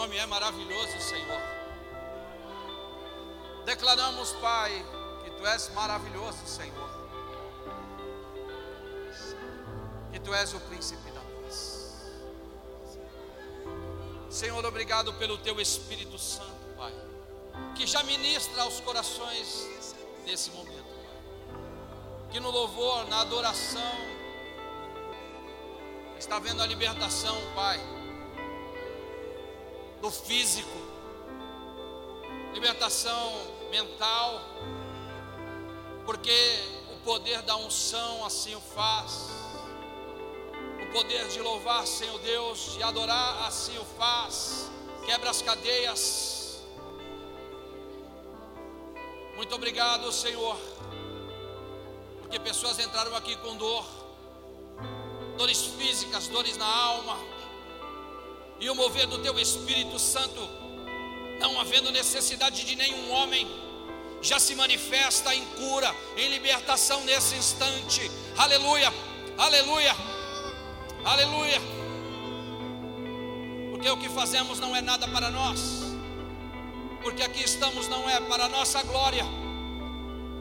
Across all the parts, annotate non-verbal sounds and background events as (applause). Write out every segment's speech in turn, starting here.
nome é maravilhoso, Senhor. Declaramos, Pai, que Tu és maravilhoso, Senhor. Que Tu és o príncipe da paz. Senhor, obrigado pelo Teu Espírito Santo, Pai, que já ministra aos corações nesse momento, Pai. Que no louvor, na adoração, está vendo a libertação, Pai, físico, libertação mental, porque o poder da unção assim o faz. O poder de louvar, Senhor Deus, de adorar assim o faz. Quebra as cadeias. Muito obrigado, Senhor. Porque pessoas entraram aqui com dor, dores físicas, dores na alma, e o mover do Teu Espírito Santo, não havendo necessidade de nenhum homem, já se manifesta em cura, em libertação nesse instante. Aleluia, aleluia, aleluia. Porque o que fazemos não é nada para nós, porque aqui estamos não é para nossa glória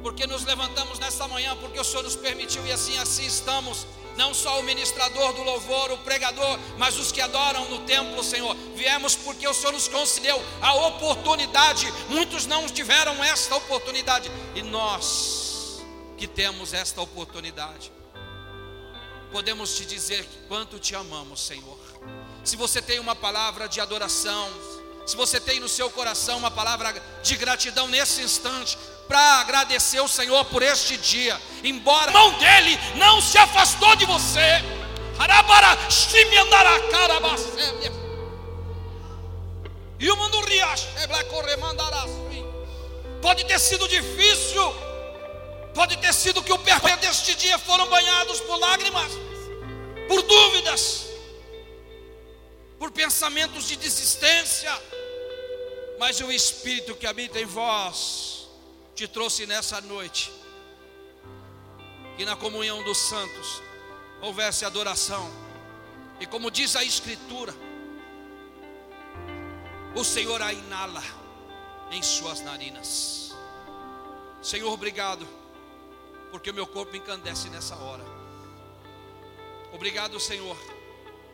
porque nos levantamos nesta manhã, porque o Senhor nos permitiu e assim assim estamos. Não só o ministrador do louvor, o pregador, mas os que adoram no templo, Senhor. Viemos porque o Senhor nos concedeu a oportunidade. Muitos não tiveram esta oportunidade e nós que temos esta oportunidade, podemos te dizer quanto te amamos, Senhor. Se você tem uma palavra de adoração, se você tem no seu coração uma palavra de gratidão nesse instante, para agradecer o Senhor por este dia, embora a mão dele não se afastou de você. E o. Pode ter sido difícil, pode ter sido que o perpétuo deste dia foram banhados por lágrimas, por dúvidas, por pensamentos de desistência, mas o Espírito que habita em vós te trouxe nessa noite, que na comunhão dos santos houvesse adoração, e como diz a Escritura, o Senhor a inala em suas narinas. Senhor, obrigado, porque o meu corpo encandece nessa hora. Obrigado, Senhor,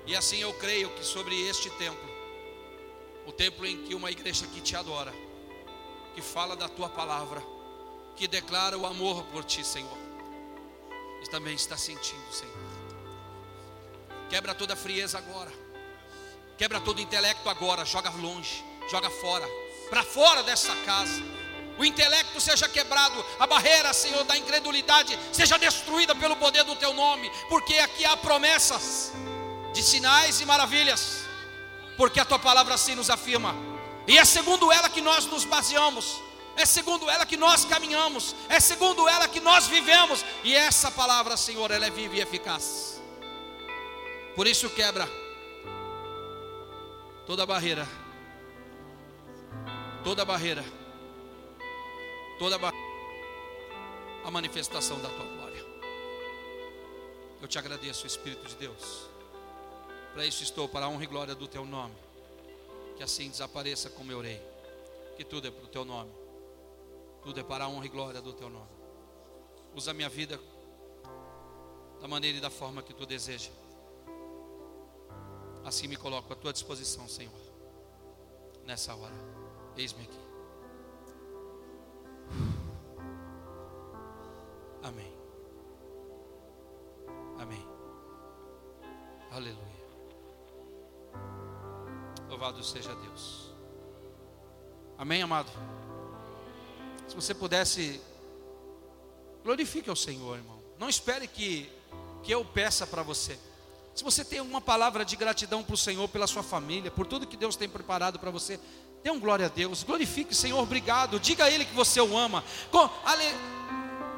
e assim eu creio que sobre este templo, o templo em que uma igreja que te adora, que fala da tua palavra, que declara o amor por ti, Senhor, e também está sentindo, Senhor. Quebra toda frieza agora, quebra todo intelecto agora, joga longe, joga fora, para fora dessa casa. O intelecto seja quebrado, a barreira, Senhor, da incredulidade seja destruída pelo poder do teu nome, porque aqui há promessas de sinais e maravilhas, porque a tua palavra assim nos afirma, e é segundo ela que nós nos baseamos, é segundo ela que nós caminhamos, é segundo ela que nós vivemos, e essa palavra, Senhor, ela é viva e eficaz. Por isso quebra toda barreira, toda barreira, toda barreira, a manifestação da tua glória. Eu te agradeço, Espírito de Deus. Para isso estou, para a honra e glória do teu nome. Que assim desapareça como eu orei. Que tudo é para o teu nome. Tudo é para a honra e glória do teu nome. Usa a minha vida da maneira e da forma que tu deseja. Assim me coloco à tua disposição, Senhor, nessa hora. Eis-me aqui. Amém. Amém. Aleluia. Louvado seja Deus. Amém, amado? Se você pudesse, glorifique ao Senhor, irmão. Não espere que, que eu peça para você. Se você tem uma palavra de gratidão para o Senhor, pela sua família, por tudo que Deus tem preparado para você, dê um glória a Deus, glorifique, Senhor, obrigado. Diga a Ele que você o ama.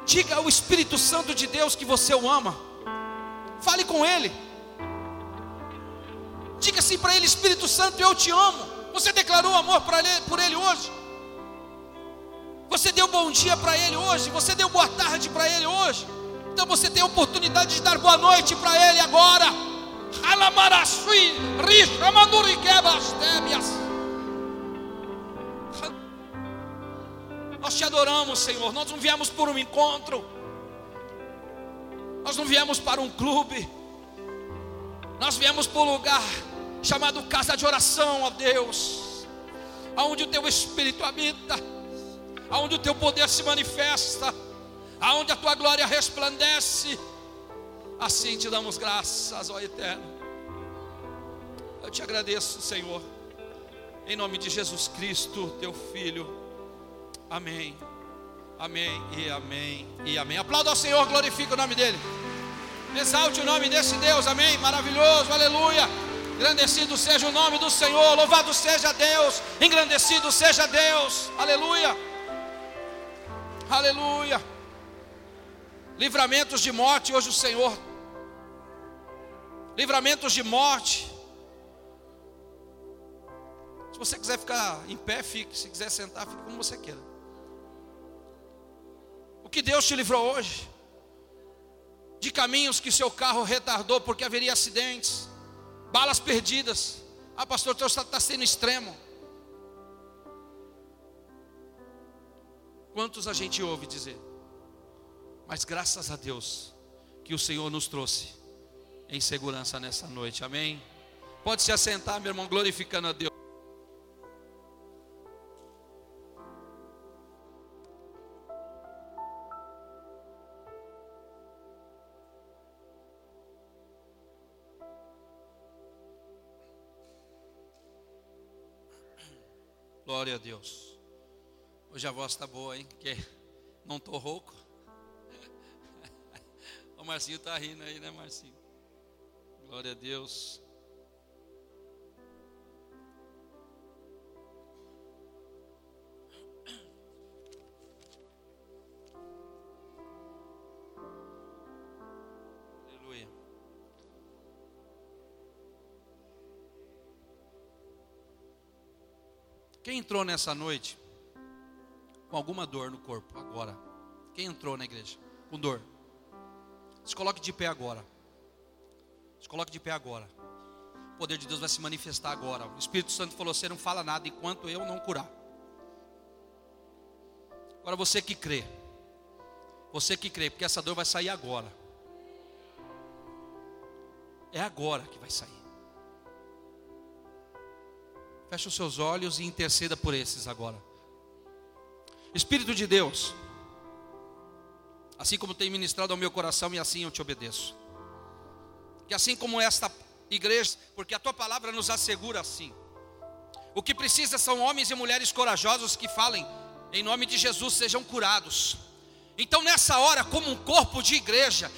Diga ao Espírito Santo de Deus que você o ama. Fale com Ele. Diga assim para Ele: Espírito Santo, eu te amo. Você declarou amor ele, por Ele hoje. Você deu bom dia para Ele hoje. Você deu boa tarde para Ele hoje. Então você tem a oportunidade de dar boa noite para Ele agora. Nós te adoramos, Senhor. Nós não viemos por um encontro. Nós não viemos para um clube. Nós viemos para um lugar chamado casa de oração, ó Deus. Aonde o teu espírito habita, aonde o teu poder se manifesta aonde a tua glória resplandece, assim te damos graças, ó Eterno. Eu te agradeço, Senhor, em nome de Jesus Cristo, teu Filho. Amém, amém e amém e amém. Aplauda ao Senhor, glorifica o nome dEle. Exalte o nome desse Deus, amém. Maravilhoso, aleluia. Engrandecido seja o nome do Senhor, louvado seja Deus, engrandecido seja Deus, aleluia, aleluia livramentos de morte, hoje o Senhor, livramentos de morte. Se você quiser ficar em pé, fique. Se quiser sentar, fique como você queira. O que Deus te livrou hoje? De caminhos que seu carro retardou porque haveria acidentes, balas perdidas. Ah, pastor, o está, está sendo extremo. Quantos a gente ouve dizer? Mas graças a Deus que o Senhor nos trouxe em segurança nessa noite. Amém. Pode se assentar, meu irmão, glorificando a Deus. Glória a Deus. Hoje a voz está boa, hein? Que não estou rouco. (laughs) Marcinho está rindo aí, né, Marcinho? Glória a Deus. Quem entrou nessa noite com alguma dor no corpo agora? Quem entrou na igreja com dor? Se coloque de pé agora. Se coloque de pé agora. O poder de Deus vai se manifestar agora. O Espírito Santo falou: Você não fala nada enquanto eu não curar. Agora você que crê. Você que crê, porque essa dor vai sair agora. É agora que vai sair. Feche os seus olhos e interceda por esses agora. Espírito de Deus assim como tem ministrado ao meu coração, e assim eu te obedeço. Que assim como esta igreja, porque a tua palavra nos assegura assim. O que precisa são homens e mulheres corajosos que falem, em nome de Jesus, sejam curados. Então, nessa hora, como um corpo de igreja,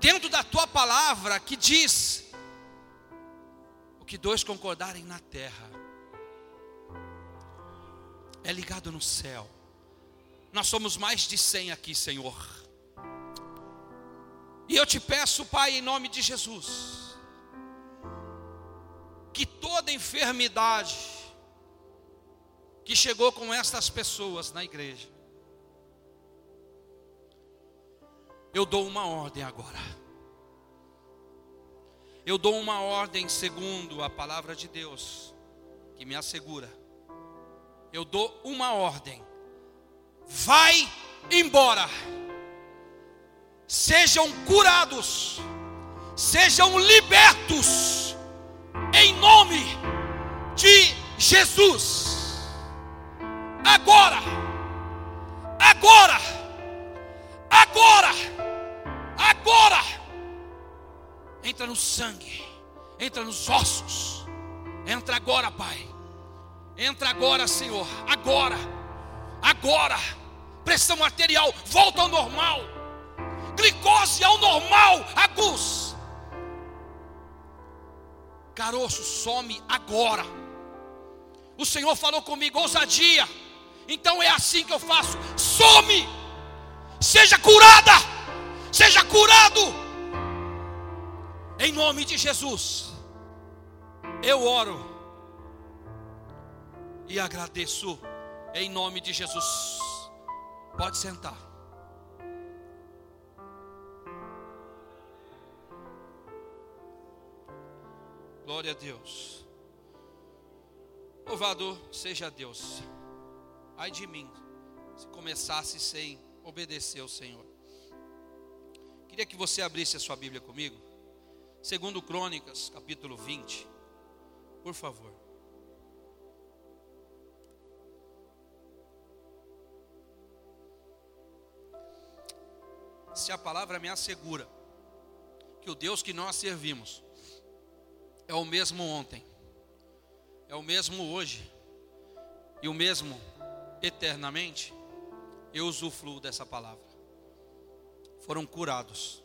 dentro da tua palavra que diz: o que dois concordarem na terra é ligado no céu. Nós somos mais de cem aqui, Senhor. E eu te peço, Pai, em nome de Jesus, que toda enfermidade que chegou com estas pessoas na igreja, eu dou uma ordem agora. Eu dou uma ordem segundo a palavra de Deus, que me assegura. Eu dou uma ordem. Vai embora. Sejam curados, sejam libertos, Jesus, agora, agora, agora, agora, entra no sangue, entra nos ossos, entra agora, Pai, entra agora, Senhor, agora, agora, pressão arterial volta ao normal, glicose ao normal, Agus, caroço some agora. O Senhor falou comigo, ousadia. Então é assim que eu faço. Some! Seja curada! Seja curado! Em nome de Jesus. Eu oro e agradeço em nome de Jesus. Pode sentar. Glória a Deus. Louvado seja Deus. Ai de mim, se começasse sem obedecer ao Senhor. Queria que você abrisse a sua Bíblia comigo. Segundo Crônicas, capítulo 20. Por favor. Se a palavra me assegura que o Deus que nós servimos é o mesmo ontem, é o mesmo hoje e o mesmo eternamente, eu usufruo dessa palavra. Foram curados.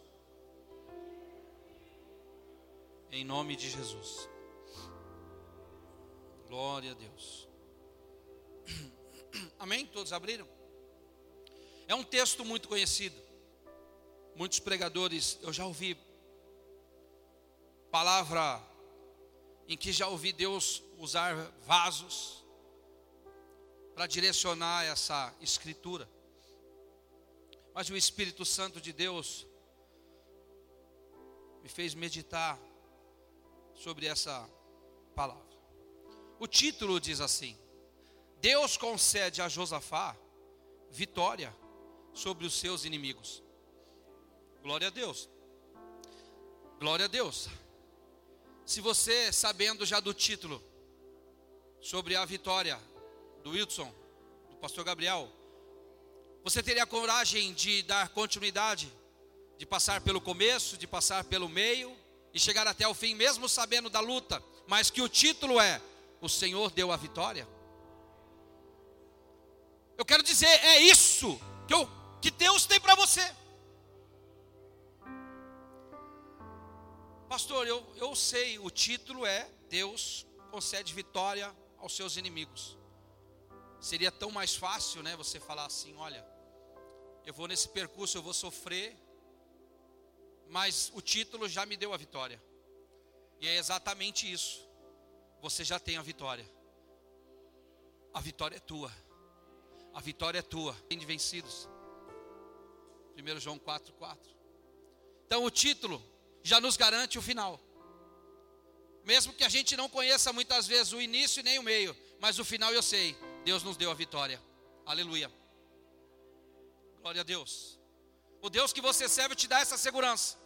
Em nome de Jesus. Glória a Deus. (coughs) Amém? Todos abriram? É um texto muito conhecido. Muitos pregadores, eu já ouvi palavra em que já ouvi Deus usar vasos para direcionar essa escritura. Mas o Espírito Santo de Deus me fez meditar sobre essa palavra. O título diz assim: Deus concede a Josafá vitória sobre os seus inimigos. Glória a Deus. Glória a Deus. Se você, sabendo já do título, sobre a vitória do Wilson, do pastor Gabriel, você teria coragem de dar continuidade, de passar pelo começo, de passar pelo meio e chegar até o fim, mesmo sabendo da luta, mas que o título é: O Senhor deu a vitória? Eu quero dizer, é isso que, eu, que Deus tem para você. Pastor, eu, eu sei, o título é Deus concede vitória aos seus inimigos. Seria tão mais fácil, né? Você falar assim: olha, eu vou nesse percurso, eu vou sofrer, mas o título já me deu a vitória. E é exatamente isso. Você já tem a vitória. A vitória é tua. A vitória é tua. Tem de vencidos. 1 João 4, 4. Então o título já nos garante o final. Mesmo que a gente não conheça muitas vezes o início nem o meio, mas o final eu sei. Deus nos deu a vitória. Aleluia. Glória a Deus. O Deus que você serve te dá essa segurança.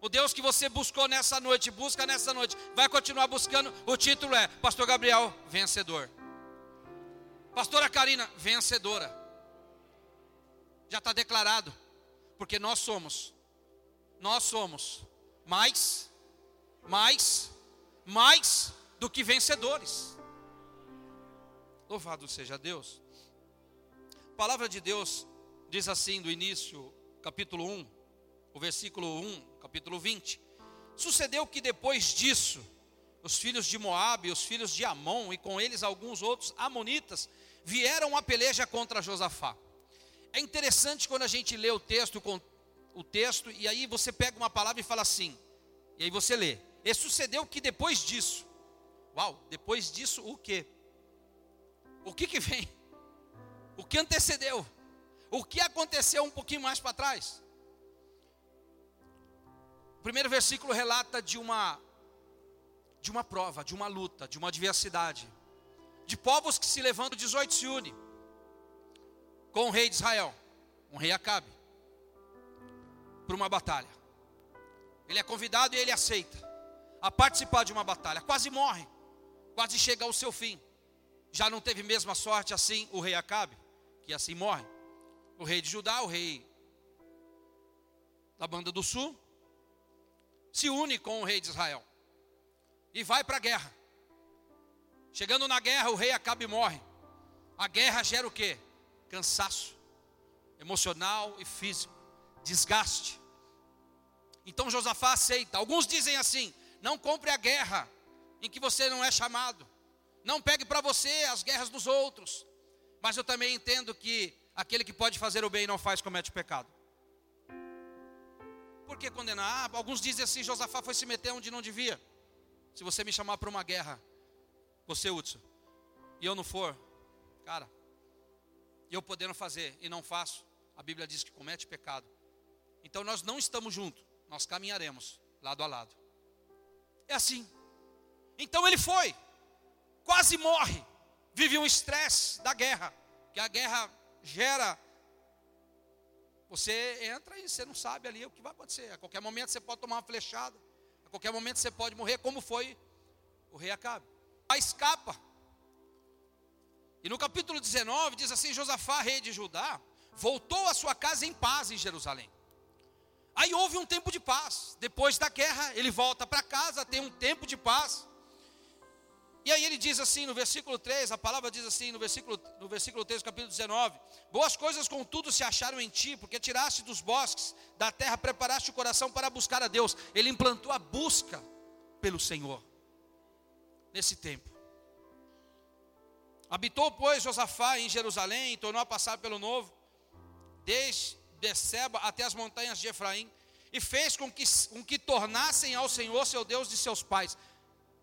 O Deus que você buscou nessa noite, busca nessa noite, vai continuar buscando. O título é Pastor Gabriel, vencedor. Pastora Karina, vencedora. Já está declarado, porque nós somos, nós somos mais, mais, mais do que vencedores. Louvado seja Deus. A palavra de Deus diz assim do início, capítulo 1, o versículo 1, capítulo 20. Sucedeu que depois disso, os filhos de Moabe, os filhos de Amon e com eles alguns outros amonitas vieram a peleja contra Josafá. É interessante quando a gente lê o texto o texto, e aí você pega uma palavra e fala assim, e aí você lê. E sucedeu que depois disso, uau, depois disso o que? O que que vem? O que antecedeu? O que aconteceu um pouquinho mais para trás? O primeiro versículo relata de uma de uma prova, de uma luta, de uma adversidade, de povos que se levantam 18 se unem com o rei de Israel, um rei Acabe para uma batalha. Ele é convidado e ele aceita a participar de uma batalha. Quase morre, quase chega ao seu fim. Já não teve mesma sorte assim o rei Acabe, que assim morre. O rei de Judá, o rei da banda do sul, se une com o rei de Israel e vai para a guerra. Chegando na guerra, o rei Acabe morre. A guerra gera o quê? Cansaço emocional e físico, desgaste. Então Josafá aceita. Alguns dizem assim: não compre a guerra em que você não é chamado. Não pegue para você as guerras dos outros. Mas eu também entendo que aquele que pode fazer o bem e não faz comete pecado. Por que condenar? Ah, alguns dizem assim: Josafá foi se meter onde não devia. Se você me chamar para uma guerra, você, Hudson, e eu não for, cara, eu podendo fazer e não faço, a Bíblia diz que comete pecado. Então nós não estamos juntos, nós caminharemos lado a lado. É assim. Então ele foi, quase morre, vive um estresse da guerra, que a guerra gera. Você entra e você não sabe ali o que vai acontecer. A qualquer momento você pode tomar uma flechada, a qualquer momento você pode morrer, como foi o rei Acabe. A escapa. E no capítulo 19 diz assim: Josafá, rei de Judá, voltou à sua casa em paz em Jerusalém. Aí houve um tempo de paz. Depois da guerra, ele volta para casa, tem um tempo de paz. E aí ele diz assim no versículo 3, a palavra diz assim no versículo, no versículo 3, capítulo 19: Boas coisas contudo se acharam em ti, porque tiraste dos bosques da terra, preparaste o coração para buscar a Deus. Ele implantou a busca pelo Senhor nesse tempo. Habitou, pois, Josafá em Jerusalém, e tornou a passar pelo novo, desde Beceba até as montanhas de Efraim, e fez com que, com que tornassem ao Senhor seu Deus de seus pais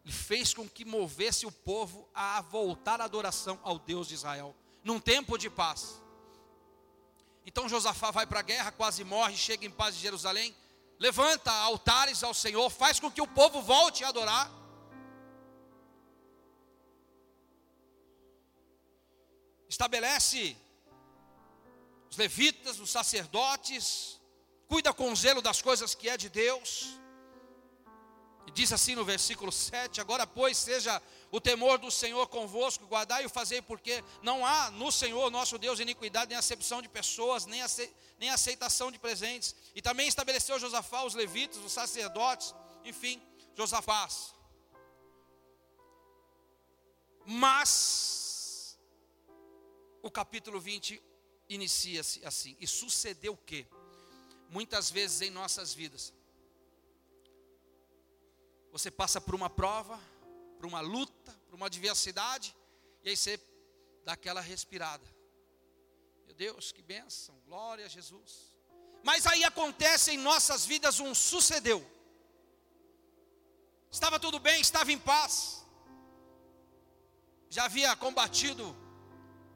e fez com que movesse o povo a voltar à adoração ao Deus de Israel, num tempo de paz. Então Josafá vai para a guerra, quase morre, chega em paz em Jerusalém, levanta altares ao Senhor, faz com que o povo volte a adorar. Estabelece levitas, os sacerdotes, cuida com zelo das coisas que é de Deus. E diz assim no versículo 7: Agora, pois, seja o temor do Senhor convosco, guardai e o fazei, porque não há no Senhor nosso Deus iniquidade, nem acepção de pessoas, nem, ace, nem aceitação de presentes. E também estabeleceu Josafá os levitas, os sacerdotes, enfim, Josafá. Mas, o capítulo 20 inicia-se assim: E sucedeu o que? Muitas vezes em nossas vidas, você passa por uma prova, por uma luta, por uma adversidade, e aí você dá aquela respirada. Meu Deus, que bênção, glória a Jesus. Mas aí acontece em nossas vidas um sucedeu. Estava tudo bem, estava em paz. Já havia combatido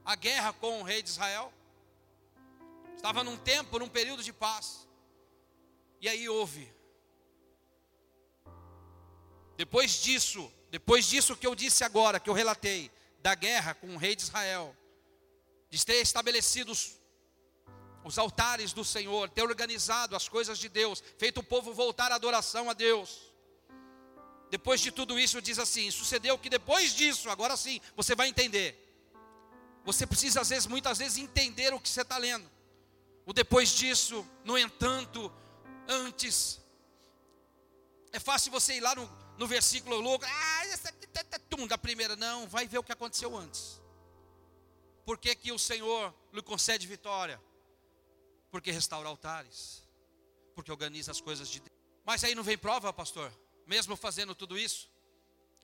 a guerra com o rei de Israel. Estava num tempo, num período de paz. E aí houve depois disso, depois disso que eu disse agora, que eu relatei, da guerra com o rei de Israel, de ter estabelecido os, os altares do Senhor, ter organizado as coisas de Deus, feito o povo voltar à adoração a Deus. Depois de tudo isso, diz assim: sucedeu que depois disso, agora sim, você vai entender. Você precisa, às vezes, muitas vezes, entender o que você está lendo. O depois disso, no entanto, antes. É fácil você ir lá no, no versículo louco, ah, essa tá, tá, tum, da primeira, não, vai ver o que aconteceu antes. Por que, que o Senhor lhe concede vitória? Porque restaura altares, porque organiza as coisas de Deus. Mas aí não vem prova, pastor? Mesmo fazendo tudo isso,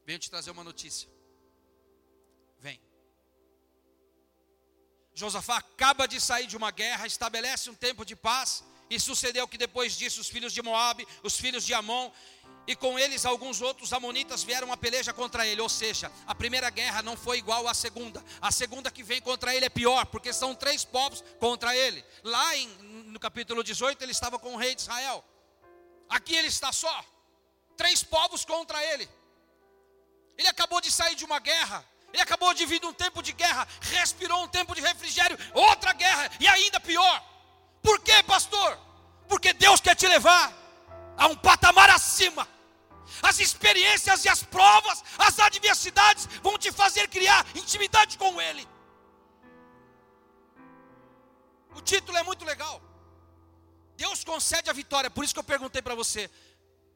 venho te trazer uma notícia. Vem. Josafá acaba de sair de uma guerra, estabelece um tempo de paz, e sucedeu que depois disso os filhos de Moabe, os filhos de Amon e com eles alguns outros amonitas vieram a peleja contra ele. Ou seja, a primeira guerra não foi igual à segunda. A segunda que vem contra ele é pior, porque são três povos contra ele. Lá em, no capítulo 18 ele estava com o rei de Israel. Aqui ele está só. Três povos contra ele. Ele acabou de sair de uma guerra. Ele acabou de vir um tempo de guerra. Respirou um tempo de refrigério. Outra guerra. E ainda pior. Por quê, pastor? Porque Deus quer te levar a um patamar acima As experiências e as provas, as adversidades vão te fazer criar intimidade com Ele. O título é muito legal. Deus concede a vitória. Por isso que eu perguntei para você: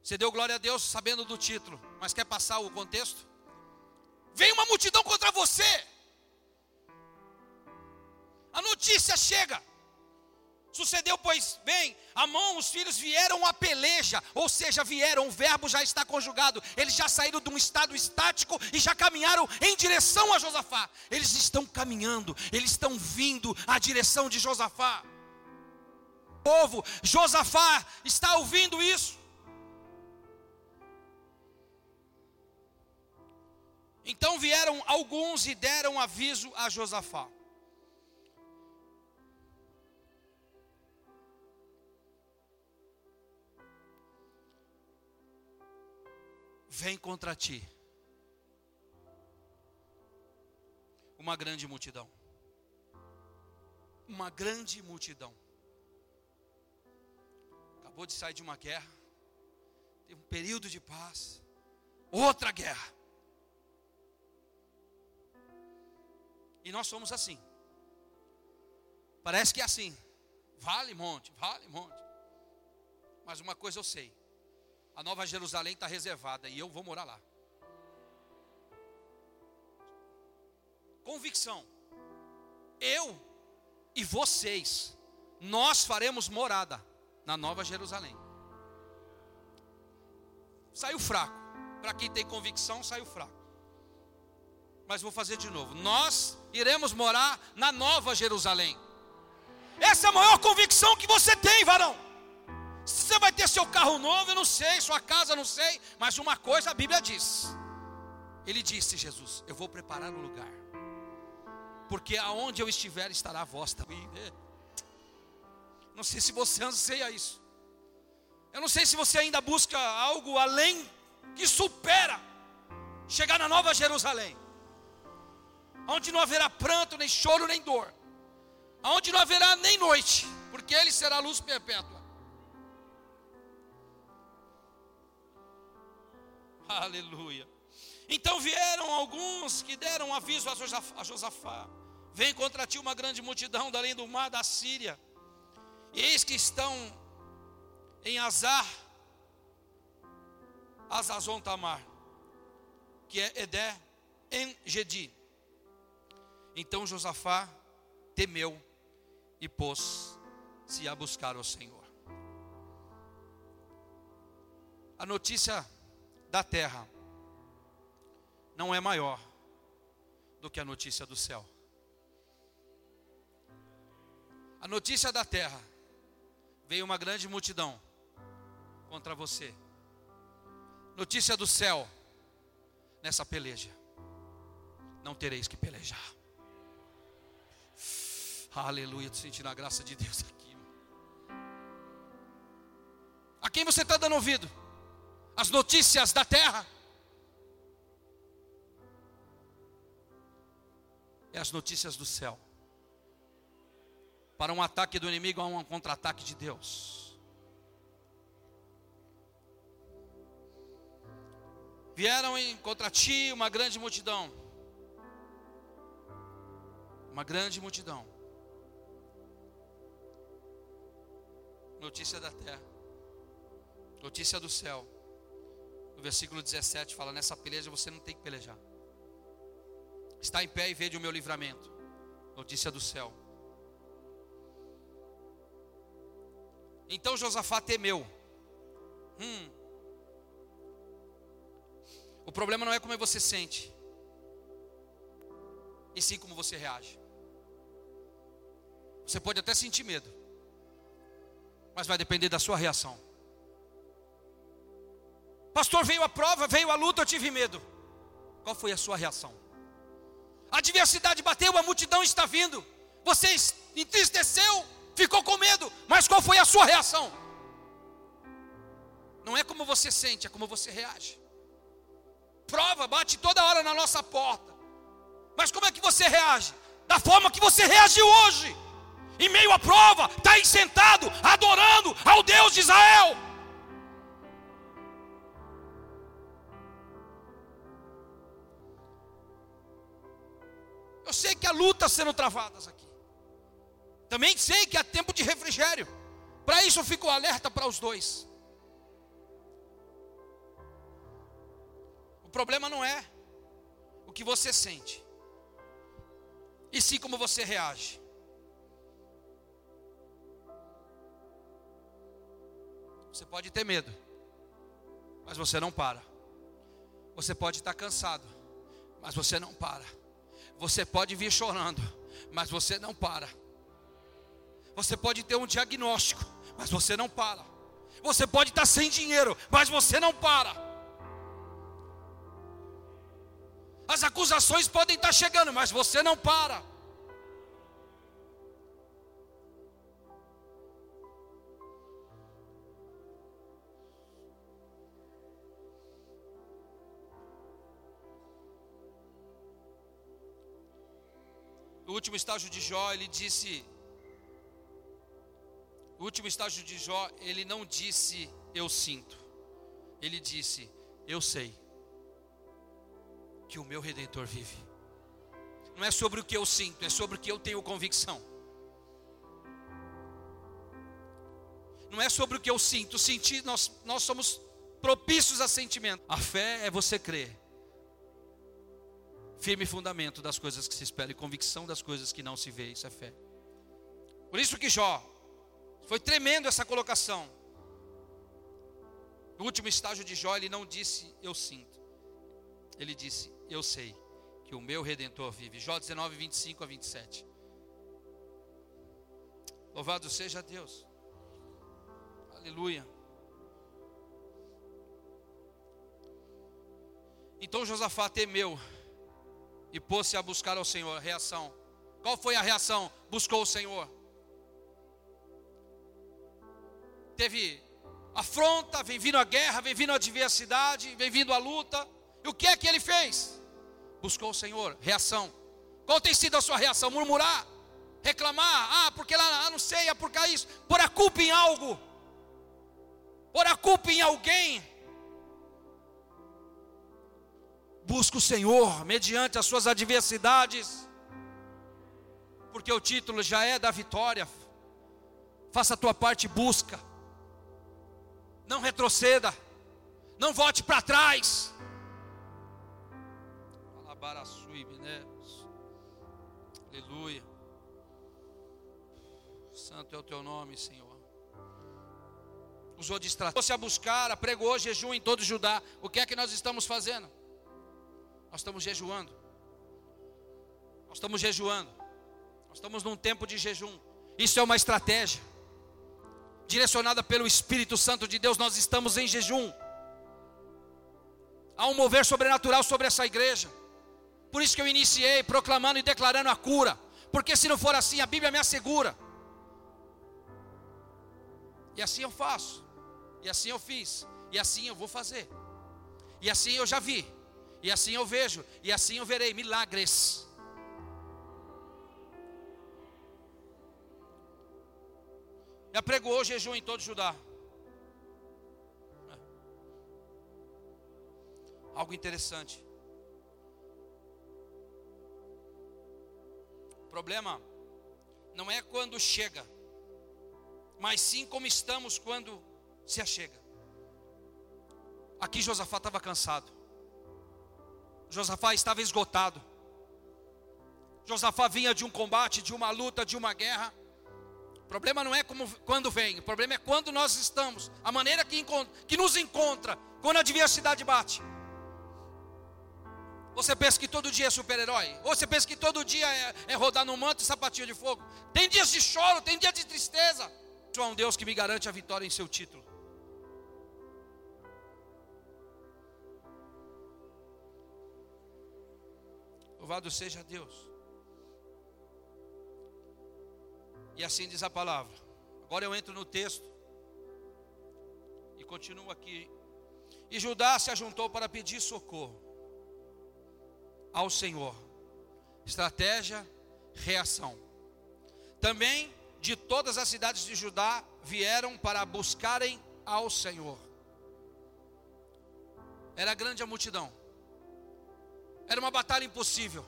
você deu glória a Deus sabendo do título, mas quer passar o contexto? Vem uma multidão contra você. A notícia chega. Sucedeu, pois, bem, Amon, os filhos vieram a peleja, ou seja, vieram, o verbo já está conjugado, eles já saíram de um estado estático e já caminharam em direção a Josafá. Eles estão caminhando, eles estão vindo à direção de Josafá. O povo, Josafá está ouvindo isso. Então vieram alguns e deram aviso a Josafá. Vem contra ti uma grande multidão. Uma grande multidão. Acabou de sair de uma guerra, tem um período de paz, outra guerra. E nós somos assim. Parece que é assim. Vale monte, vale monte. Mas uma coisa eu sei: a Nova Jerusalém está reservada e eu vou morar lá. Convicção. Eu e vocês, nós faremos morada na Nova Jerusalém. Saiu fraco. Para quem tem convicção, saiu fraco mas vou fazer de novo. Nós iremos morar na Nova Jerusalém. Essa é a maior convicção que você tem, varão. Você vai ter seu carro novo, eu não sei, sua casa, eu não sei, mas uma coisa a Bíblia diz. Ele disse, Jesus, eu vou preparar um lugar, porque aonde eu estiver estará a voz também. Não sei se você anseia isso. Eu não sei se você ainda busca algo além que supera chegar na Nova Jerusalém onde não haverá pranto, nem choro, nem dor, onde não haverá nem noite, porque Ele será luz perpétua. (laughs) Aleluia. Então vieram alguns que deram aviso a Josafá: Vem contra ti uma grande multidão da além do mar da Síria, e eis que estão em Azar, Azazon Tamar, que é Edé em Gedi. Então Josafá temeu e pôs-se a buscar o Senhor. A notícia da terra não é maior do que a notícia do céu. A notícia da terra veio uma grande multidão contra você. Notícia do céu nessa peleja. Não tereis que pelejar. Aleluia, estou sentindo a graça de Deus aqui. A quem você está dando ouvido? As notícias da terra? É as notícias do céu. Para um ataque do inimigo há um contra-ataque de Deus. Vieram em contra ti uma grande multidão. Uma grande multidão. Notícia da terra. Notícia do céu. No versículo 17 fala: Nessa peleja você não tem que pelejar. Está em pé e vede o meu livramento. Notícia do céu. Então Josafá temeu. Hum. O problema não é como você sente, e sim como você reage. Você pode até sentir medo, mas vai depender da sua reação. Pastor, veio a prova, veio a luta, eu tive medo. Qual foi a sua reação? A adversidade bateu, a multidão está vindo. Você entristeceu, ficou com medo, mas qual foi a sua reação? Não é como você sente, é como você reage. Prova bate toda hora na nossa porta. Mas como é que você reage? Da forma que você reagiu hoje em meio à prova, está aí sentado, adorando ao Deus de Israel. Eu sei que há lutas sendo travadas aqui. Também sei que há tempo de refrigério. Para isso eu fico alerta para os dois. O problema não é o que você sente, e sim como você reage. Você pode ter medo, mas você não para. Você pode estar cansado, mas você não para. Você pode vir chorando, mas você não para. Você pode ter um diagnóstico, mas você não para. Você pode estar sem dinheiro, mas você não para. As acusações podem estar chegando, mas você não para. Último estágio de Jó, ele disse: o último estágio de Jó, ele não disse eu sinto, ele disse eu sei que o meu redentor vive. Não é sobre o que eu sinto, é sobre o que eu tenho convicção. Não é sobre o que eu sinto, sentir, nós, nós somos propícios a sentimento. A fé é você crer. Firme fundamento das coisas que se esperam e convicção das coisas que não se vê, isso é fé. Por isso que Jó, foi tremendo essa colocação. No último estágio de Jó, ele não disse eu sinto. Ele disse eu sei que o meu redentor vive. Jó 19, 25 a 27. Louvado seja Deus. Aleluia. Então Josafá temeu e pôs-se a buscar ao Senhor. Reação. Qual foi a reação? Buscou o Senhor. teve afronta, vem vindo a guerra, vem vindo a adversidade, vem vindo a luta. E o que é que ele fez? Buscou o Senhor, reação. Qual tem sido a sua reação? Murmurar, reclamar, ah, porque lá, não sei, é por cá isso. Pôr a culpa em algo, pôr a culpa em alguém. Busca o Senhor mediante as suas adversidades, porque o título já é da vitória. Faça a tua parte, busca. Não retroceda. Não volte para trás. Aleluia. Santo é o teu nome, Senhor. Usou estratégia. Se a buscar, pregou jejum em todo Judá. O que é que nós estamos fazendo? Nós estamos jejuando. Nós estamos jejuando. Nós estamos num tempo de jejum. Isso é uma estratégia direcionada pelo Espírito Santo de Deus, nós estamos em jejum. Há um mover sobrenatural sobre essa igreja. Por isso que eu iniciei proclamando e declarando a cura. Porque se não for assim, a Bíblia me assegura. E assim eu faço. E assim eu fiz. E assim eu vou fazer. E assim eu já vi. E assim eu vejo. E assim eu verei milagres. E apregoou jejum em todo Judá. É. Algo interessante. O problema não é quando chega, mas sim como estamos quando se achega. Aqui Josafá estava cansado. Josafá estava esgotado. Josafá vinha de um combate, de uma luta, de uma guerra problema não é como, quando vem, o problema é quando nós estamos, a maneira que, que nos encontra, quando a adversidade bate. Você pensa que todo dia é super-herói? Você pensa que todo dia é, é rodar no manto e sapatinho de fogo? Tem dias de choro, tem dias de tristeza. Só um Deus que me garante a vitória em seu título. Louvado seja Deus. E assim diz a palavra. Agora eu entro no texto e continuo aqui. E Judá se ajuntou para pedir socorro ao Senhor. Estratégia, reação. Também de todas as cidades de Judá vieram para buscarem ao Senhor. Era grande a multidão. Era uma batalha impossível.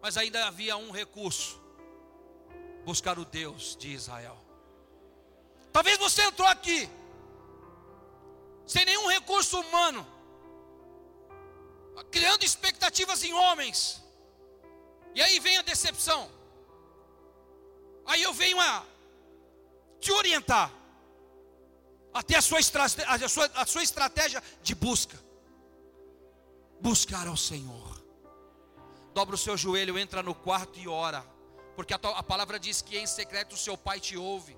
Mas ainda havia um recurso: buscar o Deus de Israel. Talvez você entrou aqui sem nenhum recurso humano, criando expectativas em homens, e aí vem a decepção. Aí eu venho a te orientar até a sua, a sua, a sua estratégia de busca. Buscar ao Senhor. Dobra o seu joelho, entra no quarto e ora. Porque a, a palavra diz que em secreto o seu pai te ouve.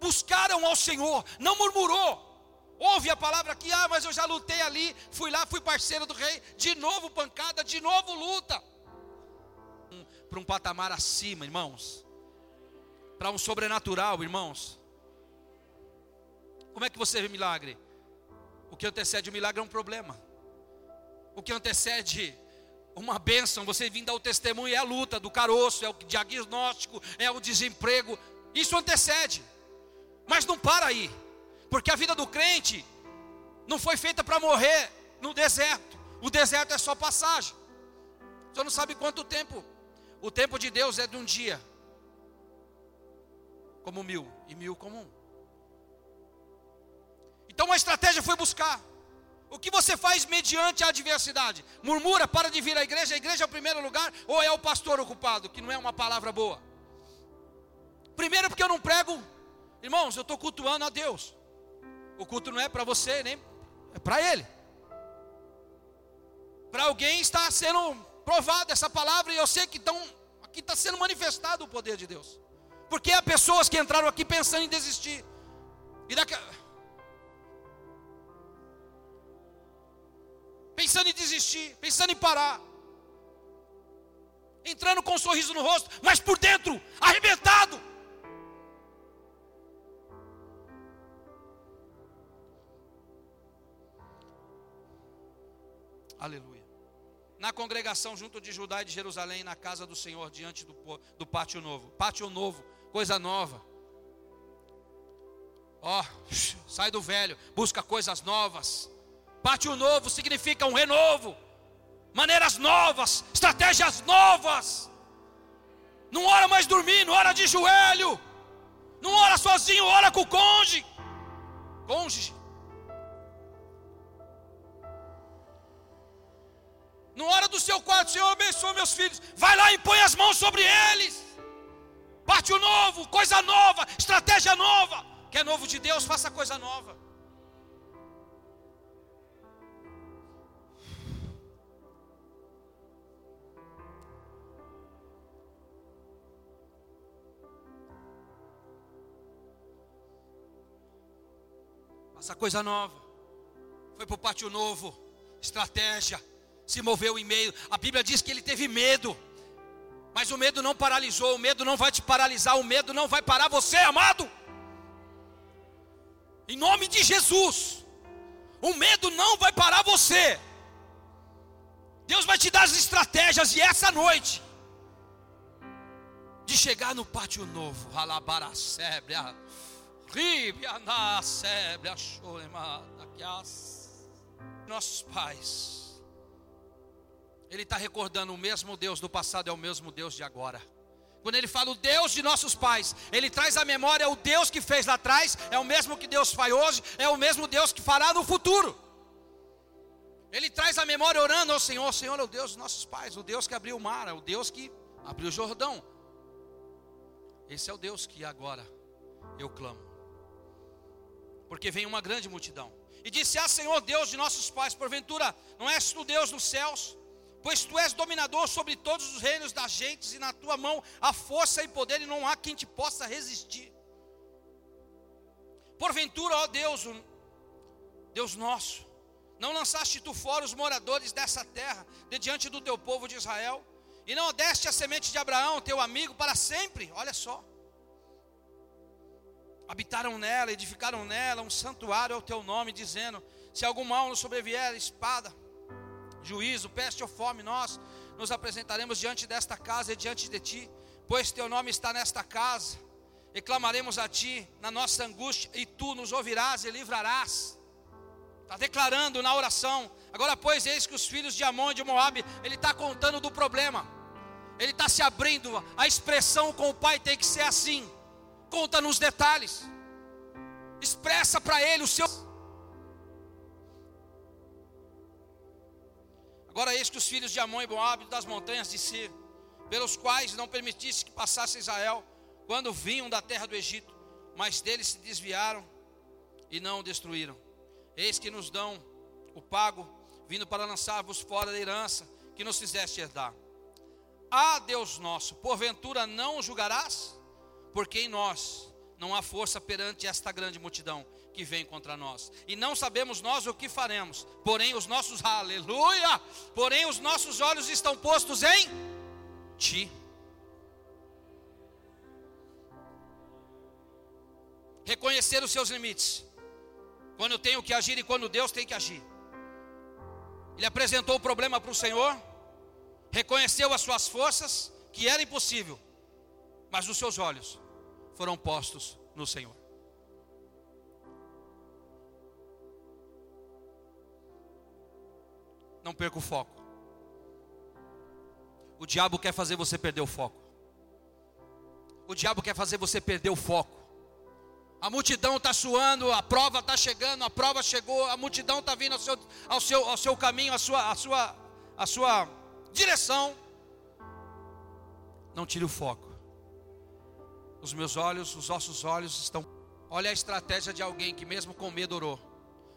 Buscaram ao Senhor, não murmurou. Ouve a palavra aqui, ah, mas eu já lutei ali, fui lá, fui parceiro do rei, de novo pancada, de novo luta. Para um patamar acima, irmãos. Para um sobrenatural, irmãos. Como é que você vê milagre? O que antecede o milagre é um problema. O que antecede uma bênção, você vindo ao testemunho, é a luta do caroço, é o diagnóstico, é o desemprego. Isso antecede. Mas não para aí. Porque a vida do crente não foi feita para morrer no deserto. O deserto é só passagem. Você não sabe quanto tempo. O tempo de Deus é de um dia. Como mil. E mil como um. Então a estratégia foi buscar. O que você faz mediante a adversidade? Murmura, para de vir à igreja, a igreja é o primeiro lugar, ou é o pastor ocupado, que não é uma palavra boa? Primeiro, porque eu não prego, irmãos, eu estou cultuando a Deus. O culto não é para você, nem é para Ele. Para alguém está sendo provada essa palavra, e eu sei que estão, aqui está sendo manifestado o poder de Deus. Porque há pessoas que entraram aqui pensando em desistir. E daqui, pensando em desistir, pensando em parar, entrando com um sorriso no rosto, mas por dentro, arrebentado. Aleluia. Na congregação junto de Judá e de Jerusalém, na casa do Senhor, diante do, do pátio novo. Pátio novo, coisa nova. Ó, oh, sai do velho, busca coisas novas. Pátio novo significa um renovo, maneiras novas, estratégias novas. Não ora mais dormindo, ora de joelho. Não ora sozinho, ora com o cônjuge. Cônjuge. Não hora do seu quarto, Senhor, abençoa meus filhos. Vai lá e põe as mãos sobre eles. Pátio novo, coisa nova, estratégia nova. Quer novo de Deus, faça coisa nova. Essa coisa nova. Foi para o pátio novo. Estratégia. Se moveu em meio. A Bíblia diz que ele teve medo. Mas o medo não paralisou. O medo não vai te paralisar. O medo não vai parar você, amado. Em nome de Jesus. O medo não vai parar você. Deus vai te dar as estratégias. E essa noite. De chegar no pátio novo. Alabaracébria nossos pais. Ele está recordando o mesmo Deus do passado é o mesmo Deus de agora. Quando ele fala o Deus de nossos pais, ele traz à memória o Deus que fez lá atrás, é o mesmo que Deus faz hoje, é o mesmo Deus que fará no futuro. Ele traz a memória orando ao Senhor, o Senhor é o Deus dos nossos pais, o Deus que abriu o mar, é o Deus que abriu o Jordão. Esse é o Deus que agora eu clamo porque vem uma grande multidão. E disse: Ah, Senhor Deus de nossos pais, porventura não és tu Deus nos céus? Pois tu és dominador sobre todos os reinos das gentes, e na tua mão há força e poder, e não há quem te possa resistir. Porventura, ó Deus, Deus nosso, não lançaste tu fora os moradores dessa terra, de diante do teu povo de Israel, e não deste a semente de Abraão, teu amigo, para sempre. Olha só habitaram nela, edificaram nela um santuário ao teu nome, dizendo: Se algum mal nos sobrevier, espada, juízo, peste ou fome, nós nos apresentaremos diante desta casa e diante de ti, pois teu nome está nesta casa, e clamaremos a ti na nossa angústia, e tu nos ouvirás e livrarás. Está declarando na oração Agora, pois, eis que os filhos de Amon e de Moabe, ele está contando do problema. Ele está se abrindo. A expressão com o pai tem que ser assim. Conta nos detalhes. Expressa para ele o seu. Agora, eis que os filhos de Amon e Moabe das montanhas de Sir, pelos quais não permitisse que passasse Israel, quando vinham da terra do Egito, mas deles se desviaram e não o destruíram. Eis que nos dão o pago vindo para lançar-vos fora da herança que nos fizeste herdar. Ah, Deus nosso, porventura não julgarás? Porque em nós não há força perante esta grande multidão que vem contra nós. E não sabemos nós o que faremos. Porém, os nossos, aleluia! Porém, os nossos olhos estão postos em ti. Reconhecer os seus limites. Quando eu tenho que agir e quando Deus tem que agir. Ele apresentou o problema para o Senhor, reconheceu as suas forças, que era impossível, mas os seus olhos foram postos no Senhor. Não perca o foco. O diabo quer fazer você perder o foco. O diabo quer fazer você perder o foco. A multidão está suando, a prova está chegando, a prova chegou, a multidão está vindo ao seu, ao, seu, ao seu caminho, à sua, à, sua, à sua direção. Não tire o foco. Os meus olhos, os nossos olhos estão. Olha a estratégia de alguém que, mesmo com medo, orou,